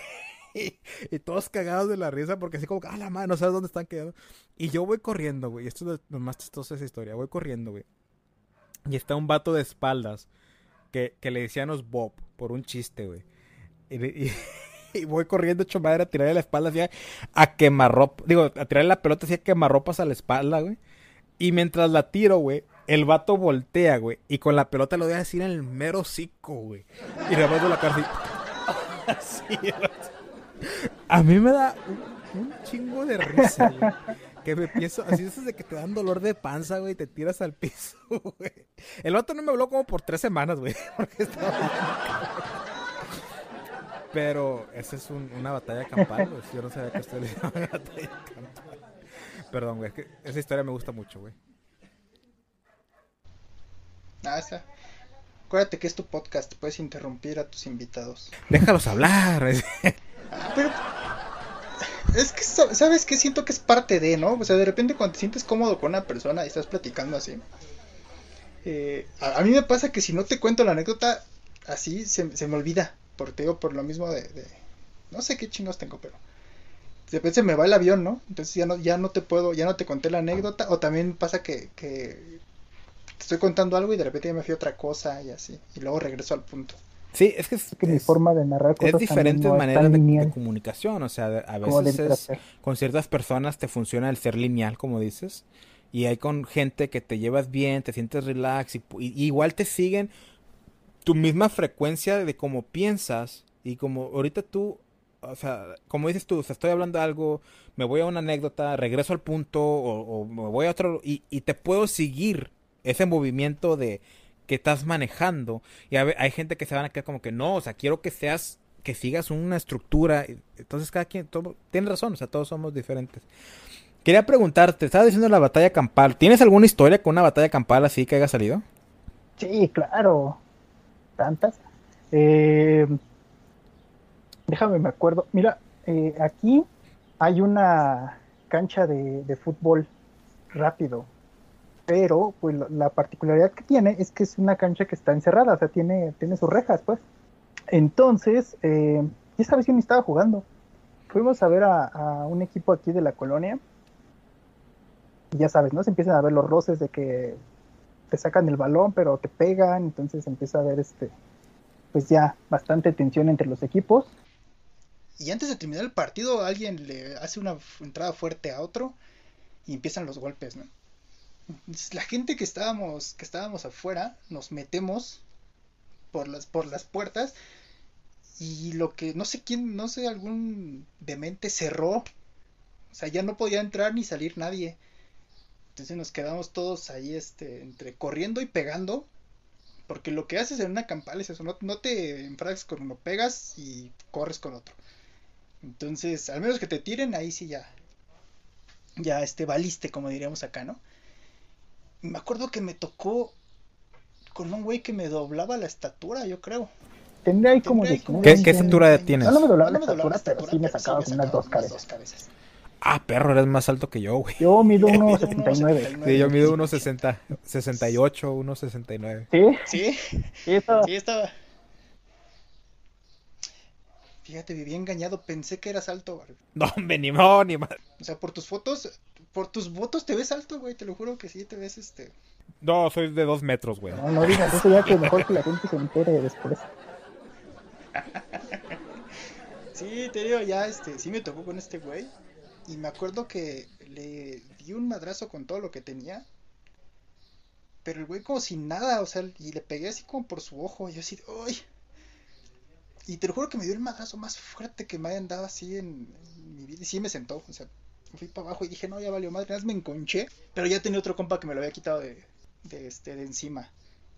Speaker 1: Y, todos cagados de la risa porque así como, ah, la madre, no sabes dónde están quedando. Y yo voy corriendo, güey. Esto es lo más chistoso de esa historia. Voy corriendo, güey. Y está un vato de espaldas que, que le decíamos Bob por un chiste, güey. Y, voy corriendo hecho madre a tirarle la espalda así a, quemarropa. Digo, a tirarle la pelota así a quemarropas a la espalda, güey. Y mientras la tiro, güey, el vato voltea, güey. Y con la pelota lo deja así en el mero cico, güey. Y de la cara así. A mí me da un, chingo de risa, güey. Que me pienso, así es de que te dan dolor de panza, güey, y te tiras al piso, güey. El vato no me habló como por tres semanas, güey. Porque estaba pero esa es una batalla campal, güey. Yo no sabía que usted le llama batalla campal. Perdón, güey. esa historia me gusta mucho, güey.
Speaker 2: Ah, esa. Acuérdate que es tu podcast, puedes interrumpir a tus invitados.
Speaker 1: Déjalos hablar.
Speaker 2: pero es que, ¿sabes qué? Siento que es parte de, ¿no? O sea, de repente cuando te sientes cómodo con una persona y estás platicando así. Eh, a, mí me pasa que si no te cuento la anécdota así, se, se me olvida por, te por lo mismo de, no sé qué chingos tengo, pero de repente se me va el avión, ¿no? Entonces ya no, ya no te puedo, ya no te conté la anécdota, o también pasa que, que te estoy contando algo y de repente ya me fui a otra cosa y así, y luego regreso al punto.
Speaker 1: Sí, es que, es,
Speaker 4: que mi forma de narrar
Speaker 1: cosas es diferentes maneras de, comunicación, o sea, a veces con ciertas personas te funciona el ser lineal, como dices, y hay con gente que te llevas bien, te sientes relax y igual te siguen tu misma frecuencia de cómo piensas y como ahorita tú, o sea, como dices tú, o sea, estoy hablando de algo, me voy a una anécdota, regreso al punto o, me voy a otro y, y, te puedo seguir ese movimiento de que estás manejando y hay, gente que se van a quedar como que no, o sea, quiero que seas que sigas una estructura, entonces cada quien tiene razón, o sea, todos somos diferentes. Quería preguntarte, estaba diciendo la batalla campal, ¿tienes alguna historia con una batalla campal así que haya salido?
Speaker 4: Sí, claro tantas. Eh, déjame, me acuerdo. Mira, eh, aquí hay una cancha de, fútbol rápido, pero pues la particularidad que tiene es que es una cancha que está encerrada, o sea, tiene, tiene sus rejas, pues. Entonces, eh, esta vez yo ni estaba jugando. Fuimos a ver a, a, un equipo aquí de la colonia. Y ya sabes, ¿no? Se empiezan a ver los roces de que te sacan el balón, pero te pegan, entonces empieza a haber este, pues ya bastante tensión entre los equipos.
Speaker 2: Y antes de terminar el partido, alguien le hace una entrada fuerte a otro y empiezan los golpes, ¿no? La gente que estábamos, que estábamos afuera, nos metemos por las, por las puertas y lo que, no sé quién, no sé, algún demente cerró. O sea, ya no podía entrar ni salir nadie. Entonces nos quedamos todos ahí, este, entre corriendo y pegando. Porque lo que haces en una campal es eso, no, no te enfrascas con uno, pegas y corres con otro. Entonces, al menos que te tiren, ahí sí ya, ya este, valiste, como diríamos acá, ¿no? Me acuerdo que me tocó con un güey que me doblaba la estatura, yo creo.
Speaker 4: Tendría ahí como...
Speaker 1: ¿Qué, estatura tienes?
Speaker 4: No, no me doblaba la estatura, pero sí me sacaba con unas dos cabezas.
Speaker 1: Ah, perro, eres más alto que yo, güey.
Speaker 4: Yo mido 1,79.
Speaker 1: Sí, yo mido 1,60. 68, 1,69.
Speaker 4: ¿Sí?
Speaker 2: Sí.
Speaker 4: Sí, estaba.
Speaker 2: Sí, estaba. Fíjate, viví engañado, pensé que eras alto, güey.
Speaker 1: No, hombre, ni más, ni más.
Speaker 2: O sea, por tus fotos, por tus votos te ves alto, güey, te lo juro que sí, te ves este...
Speaker 1: No, soy de dos metros, güey.
Speaker 4: No, no digas eso ya que mejor que la gente se entere después.
Speaker 2: sí, te digo, ya, este, sí me tocó con este güey. Y me acuerdo que le di un madrazo con todo lo que tenía. Pero el güey como sin nada, o sea, y le pegué así como por su ojo. Y yo así, ¡ay! Y te lo juro que me dio el madrazo más fuerte que me hayan dado así en, mi vida. Y sí me sentó, o sea, fui para abajo y dije, no, ya valió madre. Me enconché. Pero ya tenía otro compa que me lo había quitado de, de, este, de encima.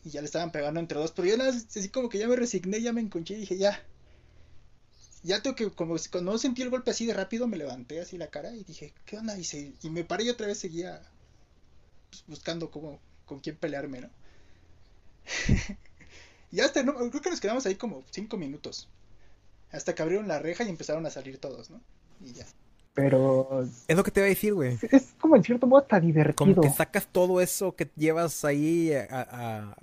Speaker 2: Y ya le estaban pegando entre dos. Pero yo nada, así como que ya me resigné, ya me enconché y dije, ya, ya tengo que, como cuando sentí el golpe así de rápido, me levanté así la cara y dije, ¿qué onda? Y, y me paré y otra vez seguía pues, buscando cómo, con quién pelearme, ¿no? y hasta, no, creo que nos quedamos ahí como cinco minutos. Hasta que abrieron la reja y empezaron a salir todos, ¿no? Y ya.
Speaker 4: Pero.
Speaker 1: Es lo que te iba a decir, güey.
Speaker 4: Es, como en cierto modo hasta divertido.
Speaker 1: Como que sacas todo eso que llevas ahí a,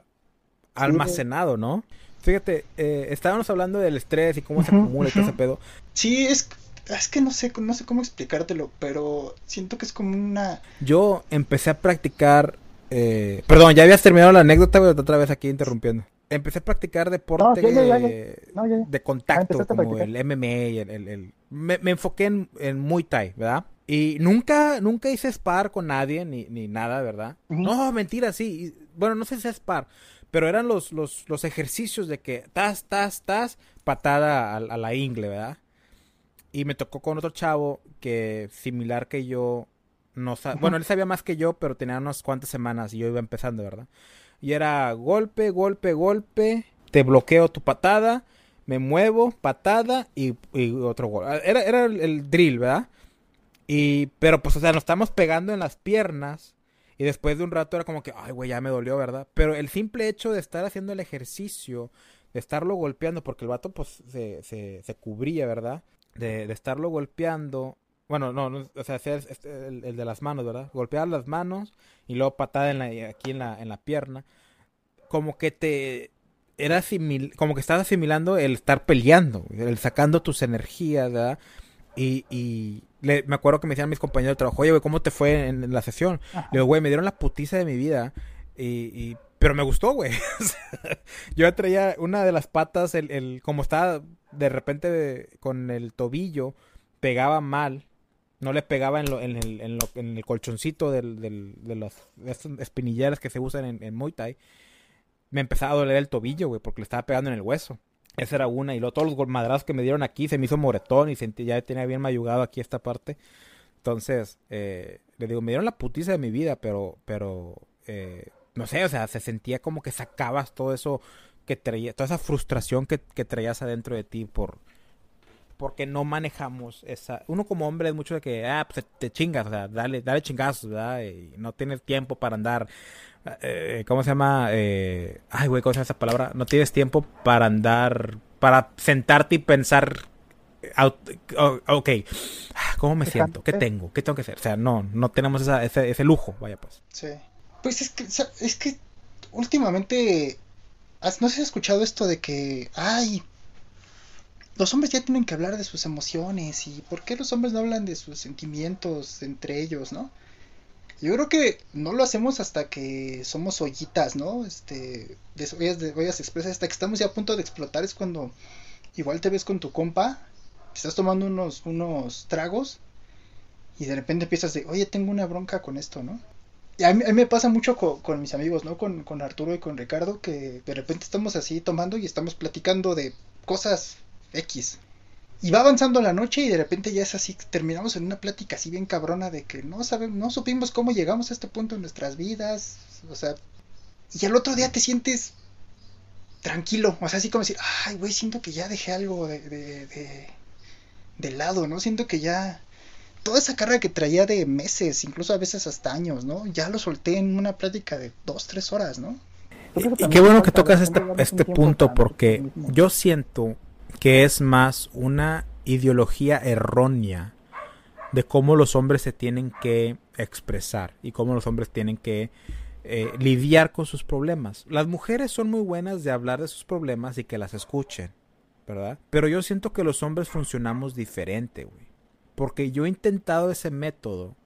Speaker 1: almacenado, ¿no? Fíjate, eh, estábamos hablando del estrés y cómo se acumula y todo ese pedo.
Speaker 2: Sí, es, es que no sé, no sé cómo explicártelo, pero siento que es como una...
Speaker 1: Yo empecé a practicar... Eh, perdón, ya habías terminado la anécdota, pero otra vez aquí interrumpiendo. Empecé a practicar deporte de contacto, como el MMA, el, el, Me, enfoqué en, en Muay Thai, ¿verdad? Y nunca, nunca hice spar con nadie, ni, ni nada, ¿verdad? No, mentira, sí. Bueno, no sé si es spar, pero eran los, los, los ejercicios de que tas, tas, tas, patada a, la ingle, ¿verdad? Y me tocó con otro chavo que similar que yo, no bueno, él sabía más que yo, pero tenía unas cuantas semanas y yo iba empezando, ¿verdad? Y era golpe, golpe, golpe, te bloqueo tu patada, me muevo, patada y, otro gol. Era, era el, drill, ¿verdad? Y, pero pues, o sea, nos estamos pegando en las piernas. Y después de un rato era como que, ay, güey, ya me dolió, ¿verdad? Pero el simple hecho de estar haciendo el ejercicio, de estarlo golpeando, porque el vato, pues, se, se, se cubría, ¿verdad? De, de, estarlo golpeando. Bueno, no, o sea, el, el, de las manos, ¿verdad? Golpear las manos y luego patada en la, aquí en la, en la pierna, como que te era asimil, como que estás asimilando el estar peleando, el sacando tus energías, ¿verdad? Y, y le, me acuerdo que me decían mis compañeros de trabajo, oye, güey, ¿cómo te fue en, la sesión? Le digo, güey, me dieron la putiza de mi vida y, y pero me gustó, güey. yo traía una de las patas, el, el como estaba de repente con el tobillo, pegaba mal no le pegaba en, lo, en, el, en, lo, en el colchoncito del, del, de las espinilleras que se usan en, en Muay Thai, me empezaba a doler el tobillo, güey, porque le estaba pegando en el hueso. Esa era una. Y luego todos los madrazos que me dieron aquí se me hizo moretón y sentí, ya tenía bien mayugado aquí esta parte. Entonces, eh, le digo, me dieron la putiza de mi vida, pero, pero, eh, no sé, o sea, se sentía como que sacabas todo eso que traía, toda esa frustración que, que traías adentro de ti por, porque no manejamos esa. Uno como hombre es mucho de que, ah, pues te chingas, o sea, dale, dale chingazos, ¿verdad? Y no tienes tiempo para andar. Eh, ¿Cómo se llama? Eh, ay, güey, ¿cómo se llama esa palabra? No tienes tiempo para andar, para sentarte y pensar. ok, ¿cómo me siento? ¿Qué tengo? ¿Qué tengo que hacer? O sea, no, no tenemos esa, ese, ese lujo, vaya pues.
Speaker 2: Sí. Pues es que, es que últimamente, no se ha escuchado esto de que, ay, los hombres ya tienen que hablar de sus emociones y por qué los hombres no hablan de sus sentimientos entre ellos, ¿no? Yo creo que no lo hacemos hasta que somos ollitas, ¿no? Este, de ollas, de ollas expresas, hasta que estamos ya a punto de explotar es cuando igual te ves con tu compa, estás tomando unos, unos tragos y de repente empiezas de, oye, tengo una bronca con esto, ¿no? Y a mí, me pasa mucho con, con mis amigos, ¿no? Con, con Arturo y con Ricardo, que de repente estamos así tomando y estamos platicando de cosas X. Y va avanzando la noche y de repente ya es así, terminamos en una plática así bien cabrona de que no sabemos, no supimos cómo llegamos a este punto en nuestras vidas, o sea, y al otro día te sientes tranquilo, o sea, así como decir, ay, güey, siento que ya dejé algo de, de, de, lado, ¿no? Siento que ya toda esa carga que traía de meses, incluso a veces hasta años, ¿no? Ya lo solté en una plática de dos, tres horas, ¿no?
Speaker 1: Y qué bueno que tocas este, este punto porque yo siento que es más una ideología errónea de cómo los hombres se tienen que expresar y cómo los hombres tienen que eh, lidiar con sus problemas. Las mujeres son muy buenas de hablar de sus problemas y que las escuchen, ¿verdad? Pero yo siento que los hombres funcionamos diferente, güey. Porque yo he intentado ese método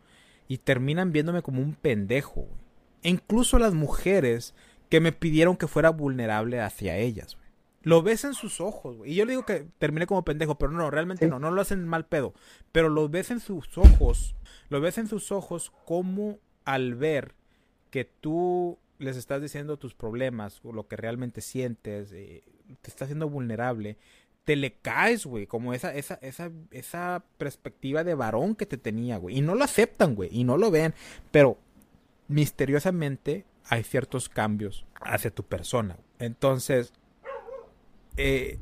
Speaker 1: y terminan viéndome como un pendejo, güey. E incluso las mujeres que me pidieron que fuera vulnerable hacia ellas, lo ves en sus ojos, güey. Y yo le digo que termine como pendejo, pero no, realmente no, no lo hacen mal pedo. Pero lo ves en sus ojos, lo ves en sus ojos como al ver que tú les estás diciendo tus problemas, o lo que realmente sientes, eh, te estás haciendo vulnerable, te le caes, güey, como esa, esa, esa, esa perspectiva de varón que te tenía, güey. Y no lo aceptan, güey, y no lo ven, pero misteriosamente hay ciertos cambios hacia tu persona. Entonces, eh,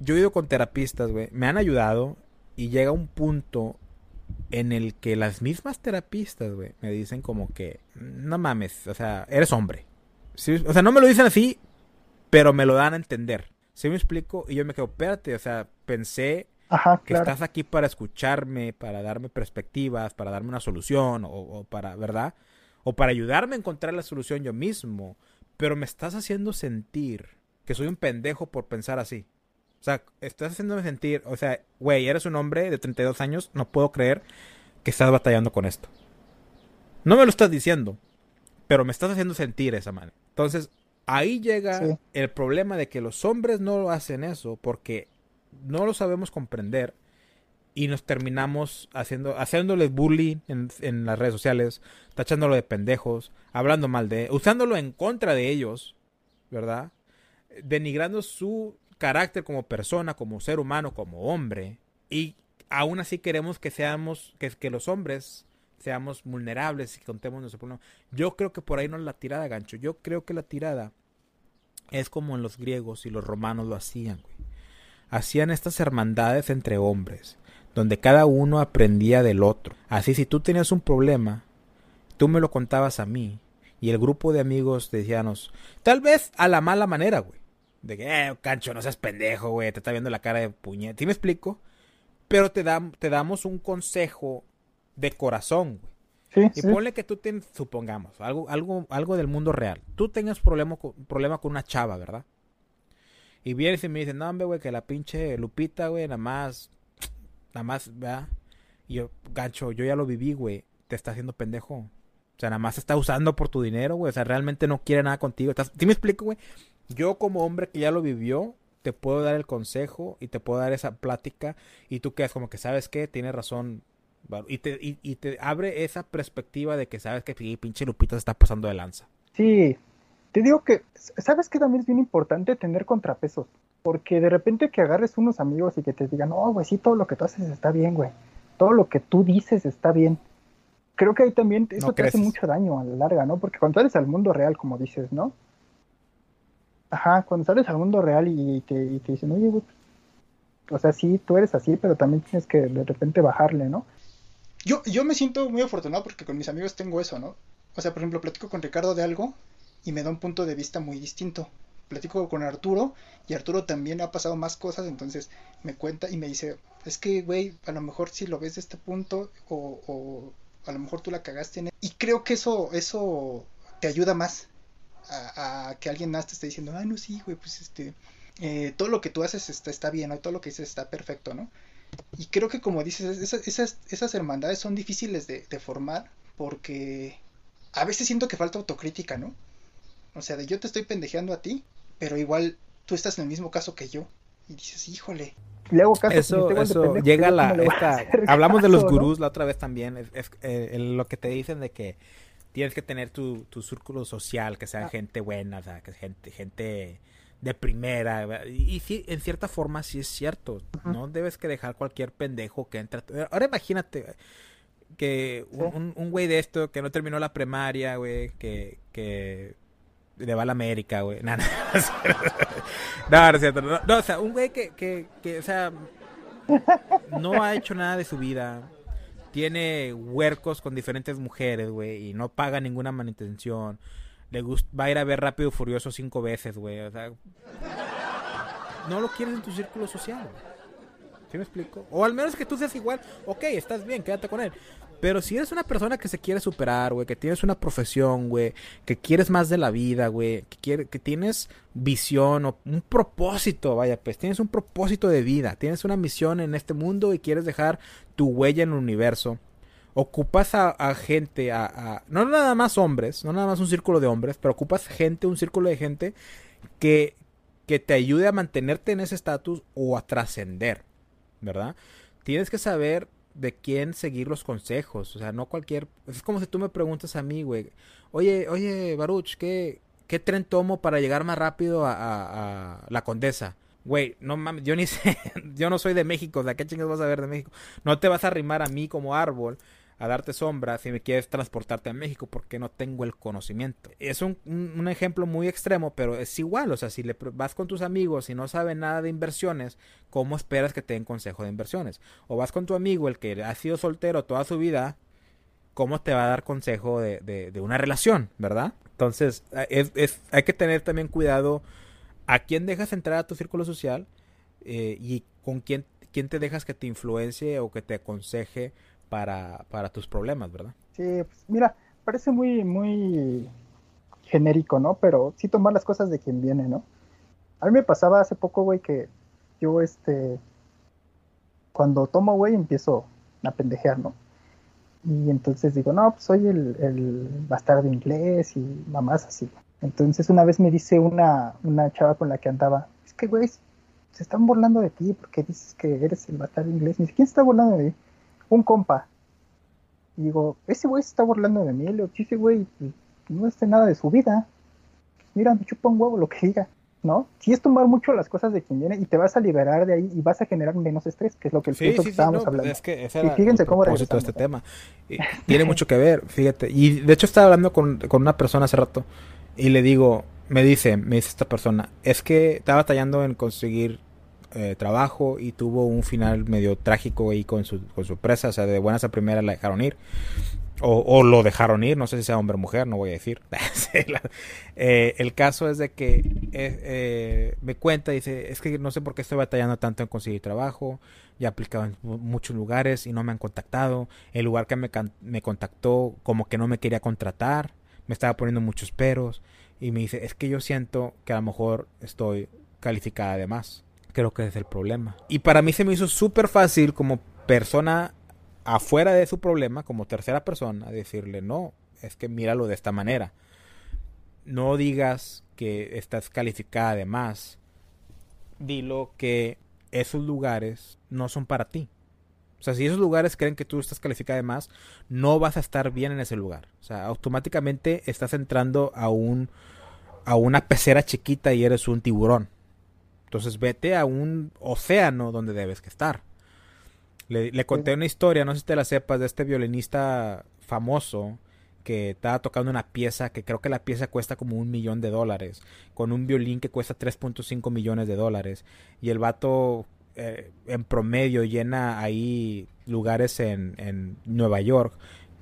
Speaker 1: yo he ido con terapistas, güey, me han ayudado y llega un punto en el que las mismas terapistas, güey, me dicen como que, no mames, o sea, eres hombre. O sea, no me lo dicen así, pero me lo dan a entender. ¿Sí me explico? Y yo me quedo, espérate, o sea, pensé que estás aquí para escucharme, para darme perspectivas, para darme una solución, o, para, ¿verdad? O para ayudarme a encontrar la solución yo mismo. Pero me estás haciendo sentir que soy un pendejo por pensar así. O sea, estás haciéndome sentir, o sea, güey, eres un hombre de 32 años, no puedo creer que estás batallando con esto. No me lo estás diciendo, pero me estás haciendo sentir esa manera. Entonces, ahí llega el problema de que los hombres no lo hacen eso porque no lo sabemos comprender y nos terminamos haciendo, haciéndoles bullying en, las redes sociales, tachándolo de pendejos, hablando mal de, usándolo en contra de ellos, ¿verdad? Denigrando su carácter como persona, como ser humano, como hombre, y aún así queremos que seamos, que, los hombres seamos vulnerables y contemos nuestro problema. Yo creo que por ahí no es la tirada, gancho. Yo creo que la tirada es como en los griegos y los romanos lo hacían, güey hacían estas hermandades entre hombres, donde cada uno aprendía del otro. Así si tú tenías un problema, tú me lo contabas a mí, y el grupo de amigos decíanos, tal vez a la mala manera, güey. De que, eh, cancho, no seas pendejo, güey, te está viendo la cara de puñet. ¿Sí me explico? Pero te, te damos un consejo de corazón, güey. y ponle que tú tienes, supongamos, algo, algo, algo del mundo real. Tú tengas problema, problema con una chava, ¿verdad? Y viene y me dice, no, hombre, güey, que la pinche Lupita, güey, nada más, nada más, ¿verdad? Y yo, gancho, yo ya lo viví, güey, te está haciendo pendejo. O sea, nada más está usando por tu dinero, güey. O sea, realmente no quiere nada contigo. ¿Estás... ¿Sí me explico, güey? Yo como hombre que ya lo vivió, te puedo dar el consejo y te puedo dar esa plática y tú quedas como que sabes que tienes razón y te, y, te abre esa perspectiva de que sabes que pinche Lupita se está pasando de lanza.
Speaker 2: Sí, te digo que, ¿sabes que también es bien importante tener contrapesos? Porque de repente que agarres unos amigos y que te digan, no, güey, sí, todo lo que tú haces está bien, güey. Todo lo que tú dices está bien. Creo que ahí también eso te hace mucho daño a la larga, ¿no? Porque cuando sales al mundo real, como dices, ¿no? Ajá, cuando sales al mundo real y te, y te dicen, oye, güey, o sea, sí, tú eres así, pero también tienes que de repente bajarle, ¿no?
Speaker 4: Yo, yo me siento muy afortunado porque con mis amigos tengo eso, ¿no? O sea, por ejemplo, platico con Ricardo de algo y me da un punto de vista muy distinto. Platico con Arturo y Arturo también ha pasado más cosas, entonces me cuenta y me dice, es que, güey, a lo mejor si lo ves de este punto o, a lo mejor tú la cagaste en él. Y creo que eso, eso te ayuda más a, que alguien más te esté diciendo, ah, no, sí, güey, pues este, eh, todo lo que tú haces está, está bien, ¿no? todo lo que dices está perfecto, ¿no? Y creo que como dices, esas, esas, esas hermandades son difíciles de, de formar porque a veces siento que falta autocrítica, ¿no? O sea, de yo te estoy pendejeando a ti, pero igual tú estás en el mismo caso que yo. Y dices, híjole.
Speaker 1: Le hago caso, eso, eso llega la. Esta, hablamos de los gurús la otra vez también. Es, eh, lo que te dicen de que tienes que tener tu, tu círculo social, que sea ah. gente buena, o sea, que gente, gente de primera. Y, sí, en cierta forma sí es cierto. No debes que dejar cualquier pendejo que entre. Ahora imagínate que un, un güey de esto que no terminó la primaria, güey, que, que le va a la América, güey. No, no, no, no, es cierto. No, o sea, un güey que, que, que, o sea, no ha hecho nada de su vida. Tiene huercos con diferentes mujeres, güey, y no paga ninguna manutención. Le gusta, va a ir a ver Rápido y Furioso cinco veces, güey. O sea, no lo quieres en tu círculo social, ¿Sí me explico? O al menos que tú seas igual. Ok, estás bien, quédate con él. Pero si eres una persona que se quiere superar, güey, que tienes una profesión, güey, que quieres más de la vida, güey, que, que tienes visión o un propósito, vaya, pues tienes un propósito de vida, tienes una misión en este mundo y quieres dejar tu huella en el universo, ocupas a, gente, a, no nada más hombres, no nada más un círculo de hombres, pero ocupas gente, un círculo de gente que, que te ayude a mantenerte en ese estatus o a trascender, ¿verdad? Tienes que saber de quién seguir los consejos. O sea, no cualquier. Es como si tú me preguntas a mí, güey. Oye, oye, Baruch, ¿qué, ¿qué tren tomo para llegar más rápido a, a, la Condesa? Güey, no mames, yo ni sé. yo no soy de México. Sea, ¿qué chingas vas a ver de México? No te vas a arrimar a mí como árbol a darte sombra si me quieres transportarte a México porque no tengo el conocimiento. Es un, un, ejemplo muy extremo, pero es igual, o sea, si le vas con tus amigos y no saben nada de inversiones, ¿cómo esperas que te den consejo de inversiones? O vas con tu amigo, el que ha sido soltero toda su vida, ¿cómo te va a dar consejo de, de, de una relación, verdad? Entonces, es, es, hay que tener también cuidado a quién dejas entrar a tu círculo social eh, y con quién, quién te dejas que te influencie o que te aconseje para, para tus problemas, ¿verdad?
Speaker 2: Sí, pues mira, parece muy, muy genérico, ¿no? Pero sí tomar las cosas de quien viene, ¿no? A mí me pasaba hace poco, güey, que yo, este, cuando tomo, güey, empiezo a pendejear, ¿no? Y entonces digo, no, pues soy el, el bastardo inglés y mamás así. Entonces una vez me dice una, una chava con la que andaba, es que, güey, se están burlando de ti porque dices que eres el bastardo inglés. Me dice, ¿quién está burlando de mí? Un compa. Y digo, ese güey se está burlando de mí. Le ese güey pues, no hace nada de su vida. Mira, me chupa un huevo lo que diga. ¿no? Sí es tomar mucho las cosas de quien viene y te vas a liberar de ahí y vas a generar menos estrés, que es lo que, el
Speaker 1: sí,
Speaker 2: que estábamos hablando.
Speaker 1: Es que ese fíjense cómo este ¿eh? tema. tiene mucho que ver, fíjate. Y de hecho estaba hablando con, con, una persona hace rato y le digo, me dice, me dice esta persona, es que estaba batallando en conseguir eh, trabajo y tuvo un final medio trágico ahí con su, con su empresa, o sea, de buenas a primera la dejaron ir. O, lo dejaron ir, no sé si sea hombre o mujer, no voy a decir. Eh, el caso es de que eh, eh, me cuenta, dice, es que no sé por qué estoy batallando tanto en conseguir trabajo, ya he aplicado en muchos lugares y no me han contactado, el lugar que me, me contactó como que no me quería contratar, me estaba poniendo muchos peros y me dice, es que yo siento que a lo mejor estoy calificada de más, creo que es el problema. Y para mí se me hizo súper fácil como persona afuera de su problema, como tercera persona, decirle, no, es que míralo de esta manera. No digas que estás calificada de más. Dilo que esos lugares no son para ti. O sea, si esos lugares creen que tú estás calificada de más, no vas a estar bien en ese lugar. O sea, automáticamente estás entrando a un a una pecera chiquita y eres un tiburón. Entonces vete a un océano donde debes que estar. Le, conté una historia, no sé si te la sepas, de este violinista famoso que estaba tocando una pieza que creo que la pieza cuesta como un millón de dólares, con un violín que cuesta 3.5 millones de dólares. Y el vato eh, en promedio llena ahí lugares en, en Nueva York,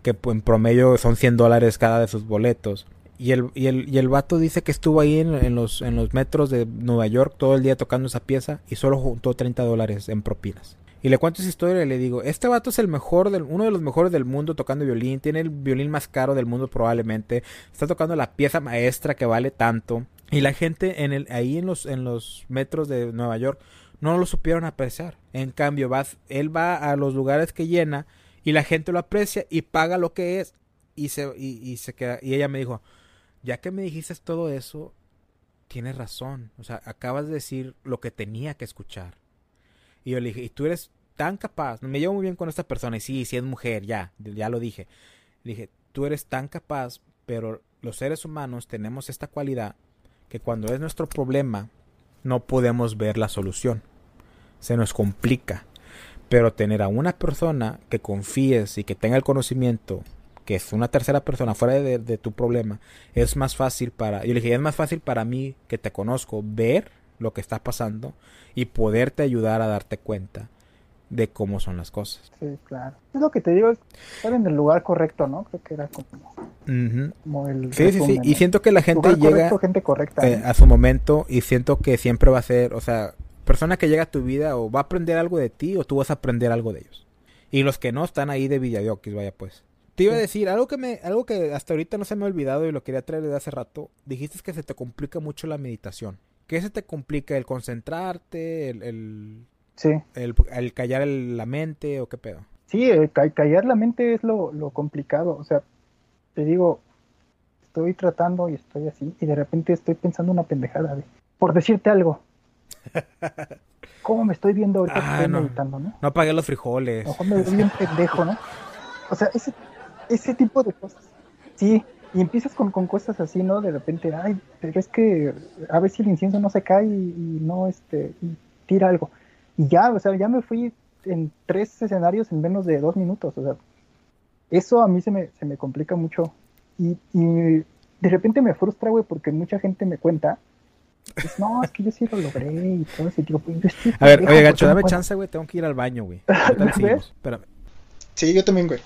Speaker 1: que en promedio son 100 dólares cada de sus boletos. Y el, y el, y el vato dice que estuvo ahí en, los, en los metros de Nueva York todo el día tocando esa pieza y solo juntó 30 dólares en propinas. Y le cuento esa historia y le digo, este vato es el mejor, del, uno de los mejores del mundo tocando violín, tiene el violín más caro del mundo probablemente, está tocando la pieza maestra que vale tanto. Y la gente en el, ahí en los, en los metros de Nueva York no lo supieron apreciar. En cambio, vas, él va a los lugares que llena y la gente lo aprecia y paga lo que es y se, y, se queda. Y ella me dijo, ya que me dijiste todo eso, tienes razón. O sea, acabas de decir lo que tenía que escuchar. Y yo le dije, ¿y tú eres tan capaz? Me llevo muy bien con esta persona. Y sí, sí es mujer, ya, ya lo dije. Dije, tú eres tan capaz, pero los seres humanos tenemos esta cualidad que cuando es nuestro problema, no podemos ver la solución. Se nos complica. Pero tener a una persona que confíes y que tenga el conocimiento, que es una tercera persona fuera de, de tu problema, es más fácil para... Yo le dije, es más fácil para mí que te conozco ver lo que está pasando y poderte ayudar a darte cuenta de cómo son las cosas.
Speaker 2: Sí, claro. Es lo que te digo, estar en el lugar correcto, ¿no? Creo que era como, el...
Speaker 1: Sí, sí, sí. Y siento que la gente llega
Speaker 2: gente correcta,
Speaker 1: eh, a su momento y siento que siempre va a ser, o sea, persona que llega a tu vida o va a aprender algo de ti o tú vas a aprender algo de ellos. Y los que no están ahí de Villadioquis, vaya pues. Te iba a decir algo que me, algo que hasta ahorita no se me ha olvidado y lo quería traer desde hace rato. Dijiste que se te complica mucho la meditación. ¿Qué se te complica? ¿El concentrarte? ¿El, el,
Speaker 2: sí.
Speaker 1: el, callar la mente o qué pedo?
Speaker 2: Sí, callar la mente es lo, lo complicado. O sea, te digo, estoy tratando y estoy así y de repente estoy pensando una pendejada. por decirte algo. ¿Cómo me estoy viendo ahorita que ah, estoy meditando, no?
Speaker 1: No apagué los frijoles.
Speaker 2: Ojo, me veo bien pendejo, ¿no? O sea, ese, ese tipo de cosas. Sí, y empiezas con, con cosas así, ¿no? De repente, ay, pero es que a ver si el incienso no se cae y, no, este, y tira algo. Y ya, o sea, ya me fui en tres escenarios en menos de dos minutos, o sea, eso a mí se me, se me complica mucho. Y, y de repente me frustra, güey, porque mucha gente me cuenta, pues, no, es que yo sí lo logré y todo ese tipo. Pues,
Speaker 1: a ver, oye, gacho, dame chance, güey, tengo que ir al baño, güey. Espérame.
Speaker 4: Sí, yo también, güey.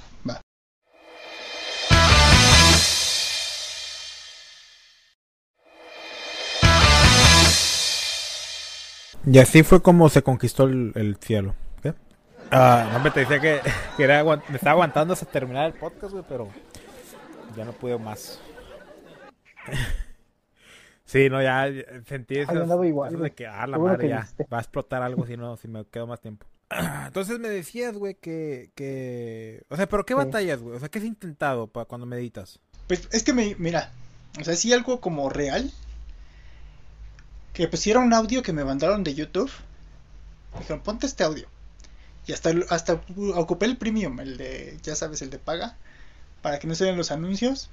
Speaker 1: Y así fue como se conquistó el, cielo. ¿Qué? Ah, no, me te decía que, me estaba aguantando hasta terminar el podcast, güey, pero ya no pude más. sí, no, ya sentí eso,
Speaker 2: igual,
Speaker 1: de que, ah, la madre, ya, va a explotar algo si no, si me quedo más tiempo. Entonces me decías, güey, que, que... O sea, pero ¿qué batallas, güey? O sea, ¿qué has intentado para cuando meditas?
Speaker 4: Pues es que me, mira, o sea, sí algo como real, que pues era un audio que me mandaron de YouTube. Me dijeron, ponte este audio. Y hasta, hasta ocupé el premium, el de, ya sabes, el de paga, para que no se vean los anuncios.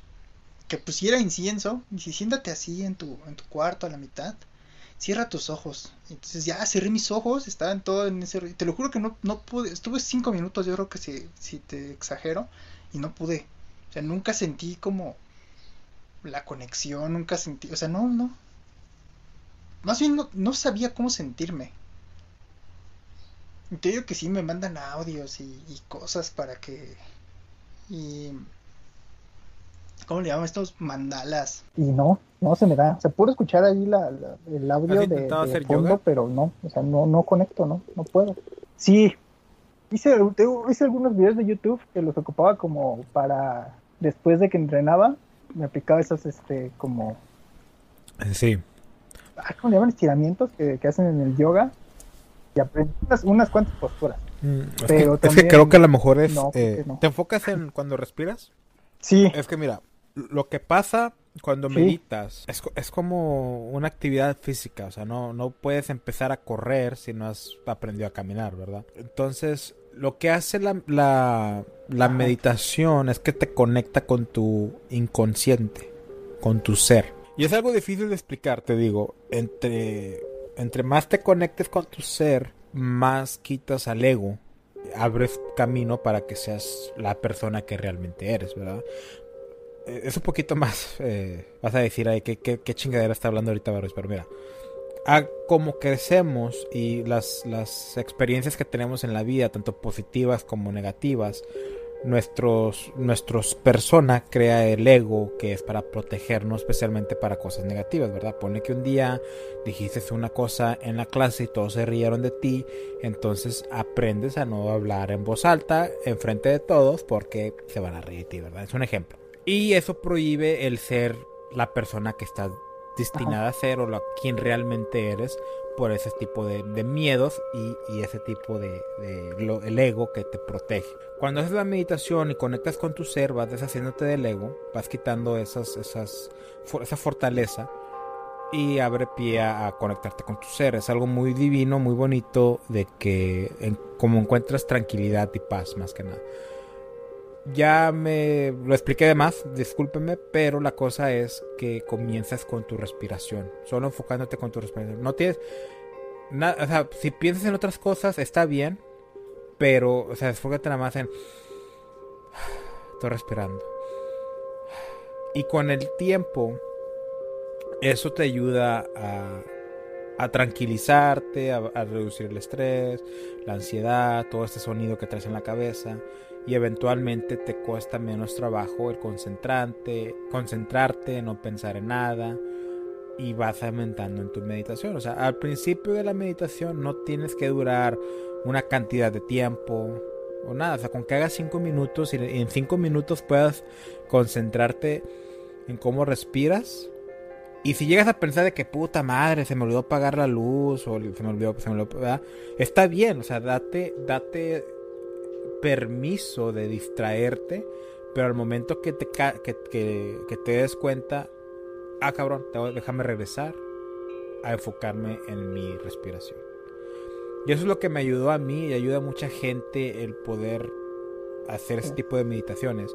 Speaker 4: Que pusiera incienso. Y si siéntate así en tu, en tu cuarto a la mitad. Cierra tus ojos. Entonces ya cerré mis ojos, estaba en todo en ese... Te lo juro que no, no pude. Estuve cinco minutos, yo creo que si, si te exagero. Y no pude. O sea, nunca sentí como la conexión, nunca sentí... O sea, no, no, más bien no, sabía cómo sentirme. Te digo que sí me mandan audios y, cosas para que. Y. ¿Cómo le llaman estos mandalas?
Speaker 2: Y no, no se me da. Se puede escuchar ahí la, el audio de, fondo, pero no, o sea, no, no conecto, no, no puedo. Sí, hice, hice algunos videos de YouTube que los ocupaba como para después de que entrenaba, me aplicaba esos, este, como.
Speaker 1: Sí.
Speaker 2: Ah, ¿cómo le llaman? Estiramientos que, hacen en el yoga y aprendí unas, cuantas posturas.
Speaker 1: Mm, pero es, que, creo que a lo mejor es... Eh, ¿Te enfocas en cuando respiras?
Speaker 2: Sí.
Speaker 1: Es que mira, lo que pasa cuando meditas es, es, como una actividad física, o sea, no, no puedes empezar a correr si no has aprendido a caminar, ¿verdad? Entonces, lo que hace la, la, la meditación es que te conecta con tu inconsciente, con tu ser. Y es algo difícil de explicar, te digo. Entre, entre más te conectes con tu ser, más quitas al ego. Abres camino para que seas la persona que realmente eres, ¿verdad? Eh, es un poquito más. Eh, vas a decir, ay, ¿qué, qué, chingadera está hablando ahorita Barros? Pero mira, a como crecemos y las, las experiencias que tenemos en la vida, tanto positivas como negativas, nuestros, nuestros persona crea el ego que es para protegernos especialmente para cosas negativas, ¿verdad? Pone que un día dijiste una cosa en la clase y todos se rieron de ti, entonces aprendes a no hablar en voz alta en frente de todos porque se van a reír de ti, ¿verdad? Es un ejemplo. Y eso prohíbe el ser la persona que estás destinada a ser o la, quien realmente eres por ese tipo de, miedos y, ese tipo de, el ego que te protege. Cuando haces la meditación y conectas con tu ser, vas deshaciéndote del ego, vas quitando esas, esas, esa fortaleza y abre pie a, conectarte con tu ser. Es algo muy divino, muy bonito de que como encuentras tranquilidad y paz más que nada. Ya me lo expliqué de más, discúlpeme, pero la cosa es que comienzas con tu respiración, solo enfocándote con tu respiración. No tienes nada, o sea, si piensas en otras cosas está bien, pero, o sea, enfócate nada más en estoy respirando. Y con el tiempo eso te ayuda a, a tranquilizarte, a, a reducir el estrés, la ansiedad, todo este sonido que traes en la cabeza y eventualmente te cuesta menos trabajo el concentrarte, concentrarte, no pensar en nada y vas aumentando en tu meditación. O sea, al principio de la meditación no tienes que durar una cantidad de tiempo o nada. O sea, con que hagas cinco minutos y en cinco minutos puedas concentrarte en cómo respiras. Y si llegas a pensar de que puta madre, se me olvidó apagar la luz o se me olvidó, está bien, o sea, date, date permiso de distraerte, pero al momento que te, que, que, te des cuenta, ah cabrón, déjame regresar a enfocarme en mi respiración. Y eso es lo que me ayudó a mí y ayuda a mucha gente el poder hacer ese tipo de meditaciones.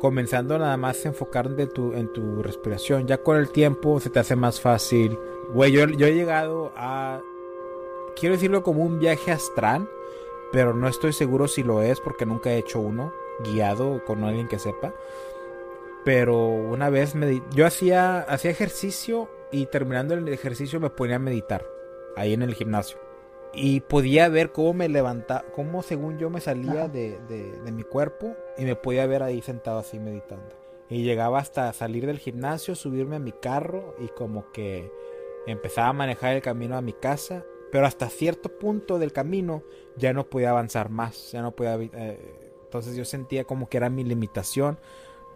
Speaker 1: Comenzando nada más a enfocarte en tu, en tu respiración. Ya con el tiempo se te hace más fácil. Güey, yo, yo he llegado a... Quiero decirlo como un viaje astral pero no estoy seguro si lo es porque nunca he hecho uno guiado con alguien que sepa. Pero una vez me yo hacía hacía ejercicio y terminando el ejercicio me ponía a meditar ahí en el gimnasio. Y podía ver cómo me levantaba, cómo según yo me salía de, de, mi cuerpo y me podía ver ahí sentado así meditando. Y llegaba hasta salir del gimnasio, subirme a mi carro y como que empezaba a manejar el camino a mi casa Pero hasta cierto punto del camino ya no podía avanzar más, ya no podía... Eh, entonces yo sentía como que era mi limitación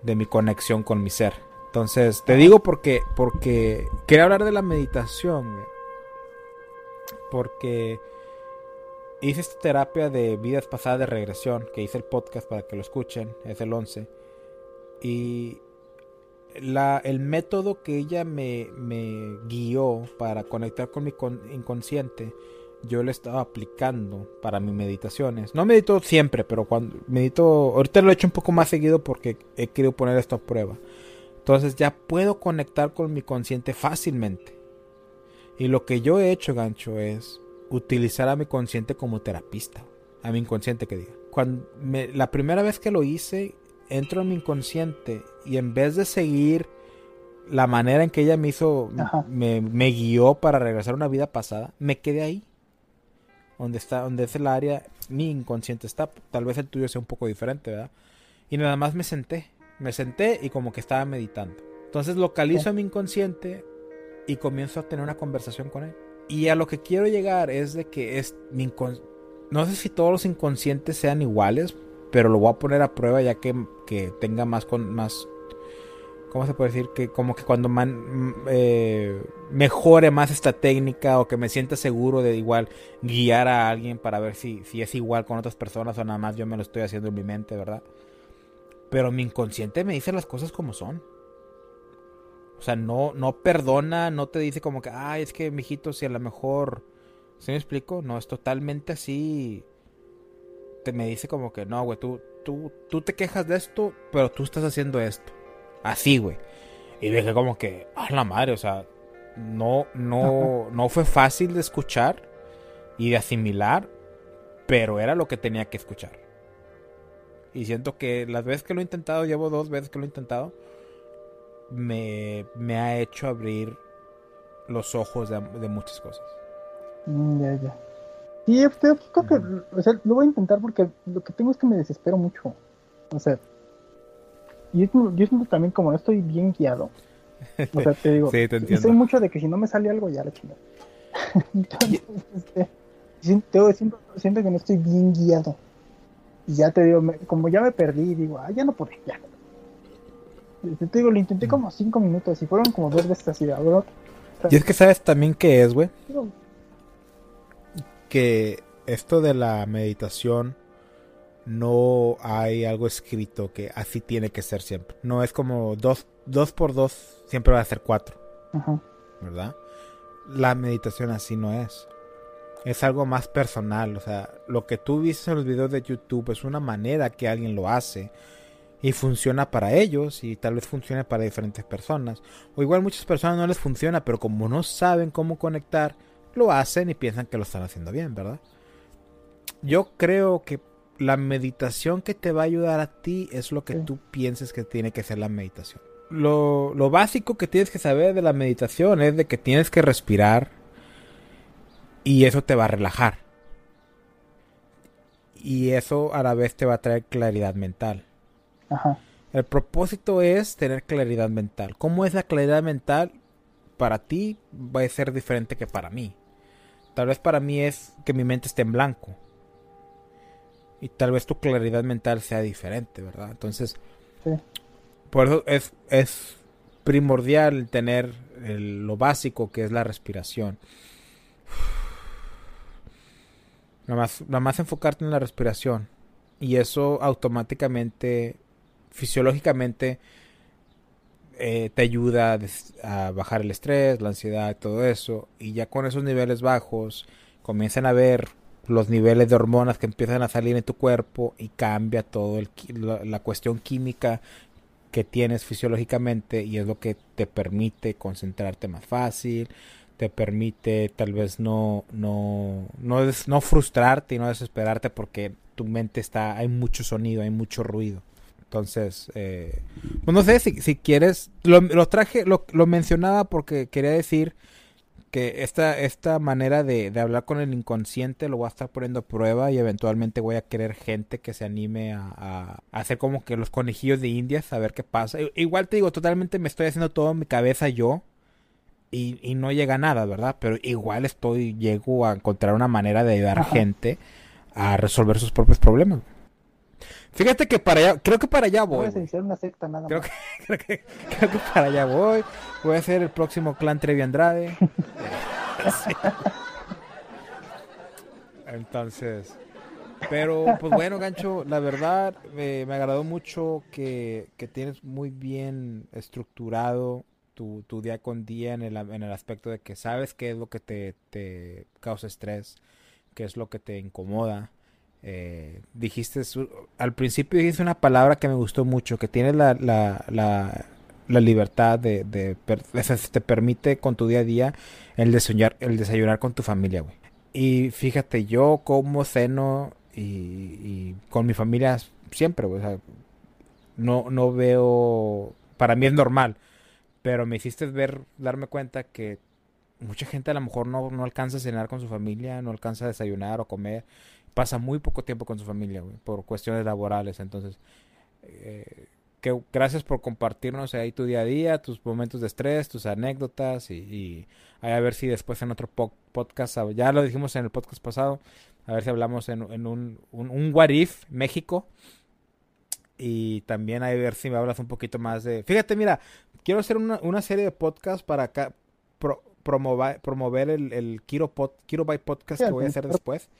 Speaker 1: de mi conexión con mi ser. Entonces, te digo porque, porque quería hablar de la meditación, porque hice esta terapia de vidas pasadas de regresión, que hice el podcast para que lo escuchen, es el 11, y el método que ella me, me guió para conectar con mi inconsciente, yo lo estaba aplicando para mis meditaciones. No medito siempre, pero cuando medito, ahorita lo he hecho un poco más seguido porque he querido poner esto a prueba. Entonces ya puedo conectar con mi consciente fácilmente. Y lo que yo he hecho, gancho, es utilizar a mi consciente como terapista. A mi inconsciente que diga. Cuando la primera vez que lo hice, entro en mi inconsciente y en vez de seguir la manera en que ella me hizo, me, me, guió para regresar a una vida pasada, me quedé ahí. Donde está, donde es el área, mi inconsciente está. Tal vez el tuyo sea un poco diferente, ¿verdad? Y nada más me senté me senté y como que estaba meditando. Entonces localizo a mi inconsciente y comienzo a tener una conversación con él. Y a lo que quiero llegar es de que es mi no sé si todos los inconscientes sean iguales, pero lo voy a poner a prueba ya que, que tenga más con más ¿cómo se puede decir? Que como que cuando man, eh, mejore más esta técnica o que me sienta seguro de igual guiar a alguien para ver si, si es igual con otras personas o nada más yo me lo estoy haciendo en mi mente, ¿verdad? Pero mi inconsciente me dice las cosas como son. O sea, no, no perdona, no te dice como que, ay, es que, mijito, si a lo mejor. ¿Sí me explico? No, es totalmente así. Te me dice como que, no, güey, tú, tú, tú te quejas de esto, pero tú estás haciendo esto. Así, güey. Y dije como que, a la madre, o sea, no, no, no fue fácil de escuchar y de asimilar, pero era lo que tenía que escuchar. Y siento que las veces que lo he intentado, llevo dos veces que lo he intentado, me, me ha hecho abrir los ojos de, muchas cosas.
Speaker 2: Mm, ya, ya. Sí, creo que o sea, lo voy a intentar porque lo que tengo es que me desespero mucho. O sea, yo, yo siento también como no estoy bien guiado. O sea, te digo, sí, te soy mucho de que si no me sale algo ya la chingada. Entonces, este, siento, siento que no estoy bien guiado. Y ya te digo, como ya me perdí, digo, ah, ya no puedo, ya. Te digo, lo intenté mm. como cinco minutos y fueron como dos veces así, bro.
Speaker 1: Y es que sabes también qué es, güey. Que esto de la meditación no hay algo escrito que así tiene que ser siempre. No es como dos, dos por dos siempre va a ser cuatro. ¿Verdad? La meditación así no es es algo más personal. O sea, lo que tú viste en los videos de YouTube es una manera que alguien lo hace y funciona para ellos y tal vez funcione para diferentes personas. O igual muchas personas no les funciona, pero como no saben cómo conectar, lo hacen y piensan que lo están haciendo bien, ¿verdad? Yo creo que la meditación que te va a ayudar a ti es lo que tú pienses que tiene que ser la meditación. Lo, lo básico que tienes que saber de la meditación es de que tienes que respirar y eso te va a relajar. Y eso a la vez te va a traer claridad mental. Ajá. El propósito es tener claridad mental. ¿Cómo es la claridad mental? Para ti va a ser diferente que para mí. Tal vez para mí es que mi mente esté en blanco. Y tal vez tu claridad mental sea diferente, ¿verdad? Entonces, por eso es, es primordial tener lo básico que es la respiración. Nada más, enfocarte en la respiración. Y eso automáticamente, fisiológicamente, eh, te ayuda a, bajar el estrés, la ansiedad, todo eso. Y ya con esos niveles bajos, comienzan a ver los niveles de hormonas que empiezan a salir en tu cuerpo y cambia todo el, la cuestión química que tienes fisiológicamente y es lo que te permite concentrarte más fácil, te permite tal vez no, no, no, no frustrarte y no desesperarte porque tu mente está, hay mucho sonido, hay mucho ruido. Entonces, eh, pues no sé si, si quieres, lo, lo traje, lo, lo, mencionaba porque quería decir que esta, esta manera de, de, hablar con el inconsciente lo voy a estar poniendo a prueba y eventualmente voy a querer gente que se anime a, a, hacer como que los conejillos de indias, a ver qué pasa. Igual te digo, totalmente me estoy haciendo todo en mi cabeza yo y, y, no llega a nada, ¿verdad? Pero igual estoy, llego a encontrar una manera de ayudar a gente a resolver sus propios problemas. Fíjate que para allá, creo que para allá voy.
Speaker 2: Voy a una secta nada
Speaker 1: creo Que, creo, que, creo que para allá voy. Voy a ser el próximo clan Trevi Andrade. Entonces, pero pues bueno, Gancho, la verdad me agradó mucho que, que, tienes muy bien estructurado tu, tu, día con día en el, en el aspecto de que sabes qué es lo que te, te causa estrés, qué es lo que te incomoda eh, dijiste, al principio dijiste una palabra que me gustó mucho, que tienes la, la, la, libertad de, de, te permite con tu día a día el desayunar, el desayunar con tu familia, güey. Y fíjate, yo como ceno y, con mi familia siempre, güey. no, no veo, para mí es normal, pero me hiciste ver, darme cuenta que mucha gente a lo mejor no, no alcanza a cenar con su familia, no alcanza a desayunar o comer pasa muy poco tiempo con su familia, güey, por cuestiones laborales. Entonces, eh, que gracias por compartirnos ahí tu día a día, tus momentos de estrés, tus anécdotas y, a ver si después en otro podcast, ya lo dijimos en el podcast pasado, a ver si hablamos en, un, un, un, What If México. Y también a ver si me hablas un poquito más de... Fíjate, mira, quiero hacer una, serie de podcasts para acá, promover, promover el, el Kiro, Pod, Kiro by Podcast que voy a hacer después.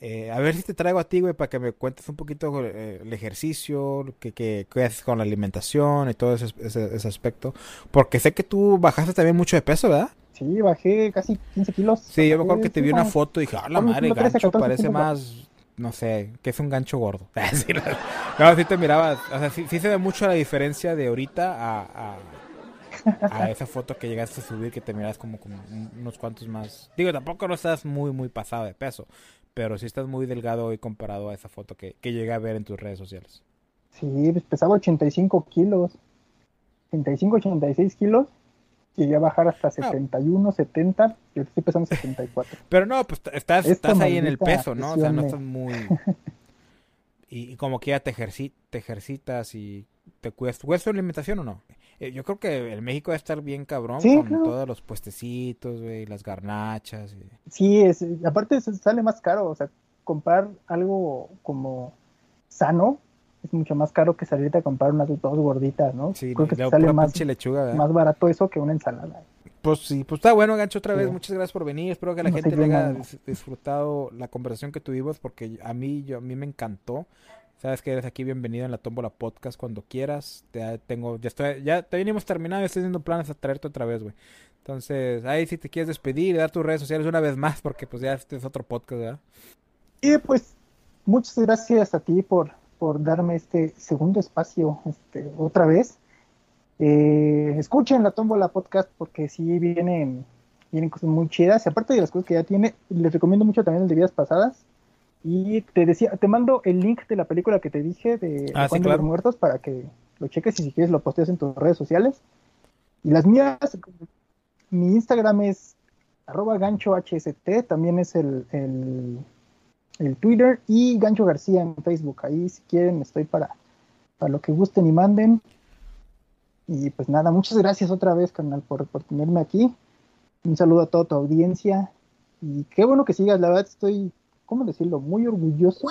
Speaker 1: Eh, a ver si te traigo a ti, güey, para que me cuentes un poquito eh, el ejercicio, qué que, haces con la alimentación y todo ese, ese, aspecto. Porque sé que tú bajaste también mucho de peso, ¿verdad?
Speaker 2: Sí, bajé casi 15 kilos.
Speaker 1: Sí, yo me acuerdo que te vi una foto y dije, ah, la madre, el gancho parece más, no sé, que es un gancho gordo. no, sí te miraba, o sea, sí, se ve mucho la diferencia de ahorita a, a, esa foto que llegaste a subir que te miras como, como unos cuantos más. Digo, tampoco no estás muy, muy pasado de peso, pero sí estás muy delgado hoy comparado a esa foto que, que llegué a ver en tus redes sociales.
Speaker 2: Sí, pues, pesaba 85 kilos, 85, 86 kilos, llegué a bajar hasta 71, 70, y estoy pesando 74.
Speaker 1: Pero no, pues estás, estás ahí en el peso, ¿no? O sea, no estás muy... y, como que ya te, te ejercitas y te cuidas. ¿Cuidas tu alimentación o no? Eh, yo creo que el México debe estar bien cabrón con todos los puestecitos, güey, las garnachas.
Speaker 2: Sí, es, aparte sale más caro, o sea, comprar algo como sano es mucho más caro que salirte a comprar unas dos gorditas, ¿no?
Speaker 1: Sí, creo que sale más, lechuga,
Speaker 2: más barato eso que una ensalada.
Speaker 1: Pues sí, pues está bueno, Gancho, otra vez. Muchas gracias por venir. Espero que la gente haya disfrutado la conversación que tuvimos porque a mí, yo, a mí me encantó. Sabes que eres aquí bienvenido en la Tómbola Podcast cuando quieras. Te tengo, ya estoy, ya te venimos terminado y estoy haciendo planes a traerte otra vez, güey. Entonces, ahí si te quieres despedir y dar tus redes sociales una vez más, porque pues ya este es otro podcast, ¿verdad?
Speaker 2: Y pues, muchas gracias a ti por, por darme este segundo espacio, este, otra vez. Eh, escuchen la Tómbola Podcast porque sí vienen, vienen cosas muy chidas. Y aparte de las cosas que ya tiene, les recomiendo mucho también el de vidas pasadas y te decía, te mando el link de la película que te dije de
Speaker 1: ah,
Speaker 2: los Muertos para que lo cheques y si quieres lo postees en tus redes sociales. Y las mías, mi Instagram es arroba gancho hst, también es el, el, Twitter y gancho García en Facebook. Ahí si quieren estoy para, para lo que gusten y manden. Y pues nada, muchas gracias otra vez, canal, por, por tenerme aquí. Un saludo a toda tu audiencia. Y qué bueno que sigas, la verdad estoy ¿cómo decirlo? Muy orgulloso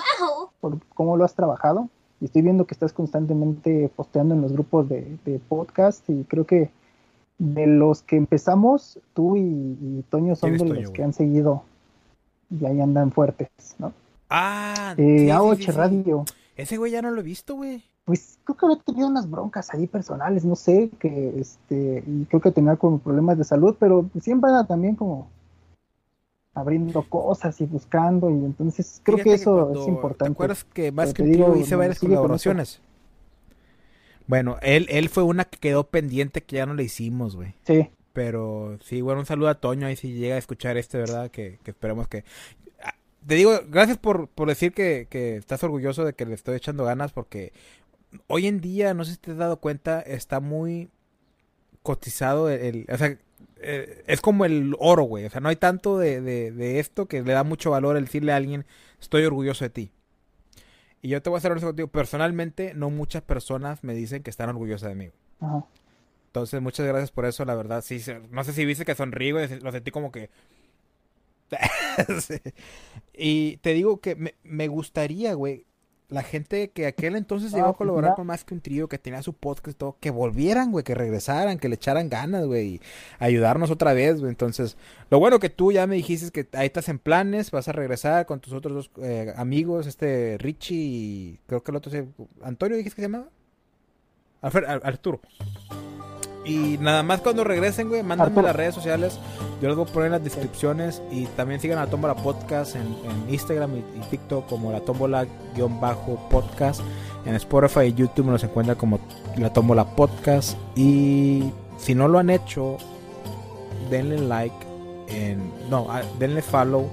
Speaker 2: por cómo lo has trabajado. Y estoy viendo que estás constantemente posteando en los grupos de, podcast y creo que de los que empezamos, tú y, Toño son de los que han seguido y ahí andan fuertes, ¿no?
Speaker 1: Ah,
Speaker 2: eh, sí, Radio.
Speaker 1: Ese güey ya no lo he visto, güey.
Speaker 2: Pues creo que había tenido unas broncas ahí personales, no sé, que este, y creo que tenía como problemas de salud, pero siempre era también como abriendo cosas y buscando y entonces creo que eso es importante. ¿Te
Speaker 1: acuerdas que más que digo, hice varias colaboraciones? Bueno, él, él fue una que quedó pendiente que ya no le hicimos, güey.
Speaker 2: Sí.
Speaker 1: Pero sí, bueno, un saludo a Toño ahí si llega a escuchar este, ¿verdad? Que, que esperemos que... Ah, te digo, gracias por, por decir que, que estás orgulloso de que le estoy echando ganas porque hoy en día, no sé si te has dado cuenta, está muy cotizado el, o sea, eh, es como el oro, güey. O sea, no hay tanto de, de, esto que le da mucho valor el decirle a alguien, estoy orgulloso de ti. Y yo te voy a hacer honesto contigo. Personalmente, no muchas personas me dicen que están orgullosas de mí. Entonces, muchas gracias por eso, la verdad. Sí, no sé si viste que sonrío, lo sentí como que... Y te digo que me, me gustaría, güey, la gente que aquel entonces llegó a pues, colaborar con más que un trío, que tenía su podcast y todo, que volvieran, güey, que regresaran, que le echaran ganas, güey, y ayudarnos otra vez, güey. Entonces, lo bueno que tú ya me dijiste que ahí estás en planes, vas a regresar con tus otros dos eh, amigos, este Richie y creo que el otro se... Antonio, dijiste que se llamaba? Arturo. Y nada más cuando regresen, güey, mándenme las redes sociales. Yo les voy a poner en las descripciones. Y también sigan a la Tómbola Podcast en, Instagram y, TikTok como la Tómbola-podcast. En Spotify y YouTube nos encuentra como la Tómbola Podcast. Y si no lo han hecho, denle like. En, no, denle follow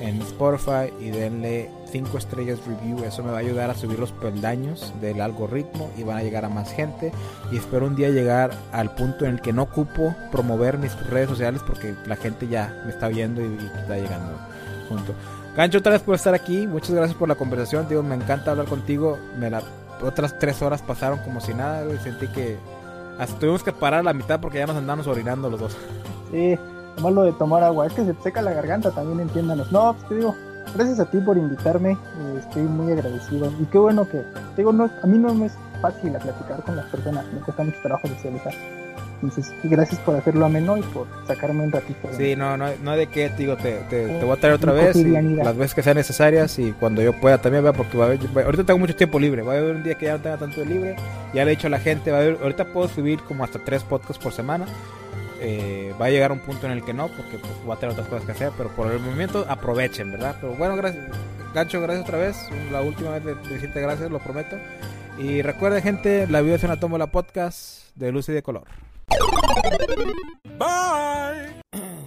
Speaker 1: en Spotify y denle 5 estrellas review. Eso me va a ayudar a subir los peldaños del algoritmo y van a llegar a más gente. Y espero un día llegar al punto en el que no ocupo promover mis redes sociales porque la gente ya me está viendo y, está llegando junto. Gancho, otra vez por estar aquí. Muchas gracias por la conversación. Digo, me encanta hablar contigo. Me la, otras tres horas pasaron como si nada. Y sentí que hasta tuvimos que parar la mitad porque ya nos andamos orinando los dos.
Speaker 2: Sí, además lo de tomar agua. Es que se seca la garganta también, entiéndanos. No, pues te digo, gracias a ti por invitarme, eh, estoy muy agradecido. Y qué bueno que, digo, no, a mí no me es fácil a platicar con las personas, me cuesta mucho trabajo socializar. Entonces, gracias por hacerlo ameno y por sacarme un ratito.
Speaker 1: Sí, no, no, no de qué, digo, te, te, voy a traer otra vez, las veces que sean necesarias y cuando yo pueda también, vea, porque va a haber, ahorita tengo mucho tiempo libre, va a haber un día que ya no tenga tanto libre, ya le he dicho a la gente, va a haber, ahorita puedo subir como hasta tres podcasts por semana, eh, va a llegar un punto en el que no, porque pues, va a tener otras cosas que hacer, pero por el momento aprovechen, ¿verdad? Pero bueno, gracias, Gancho, gracias otra vez. La última vez de, decirte gracias, lo prometo. Y recuerden, gente, la vida es una la podcast de luz y de color. Bye.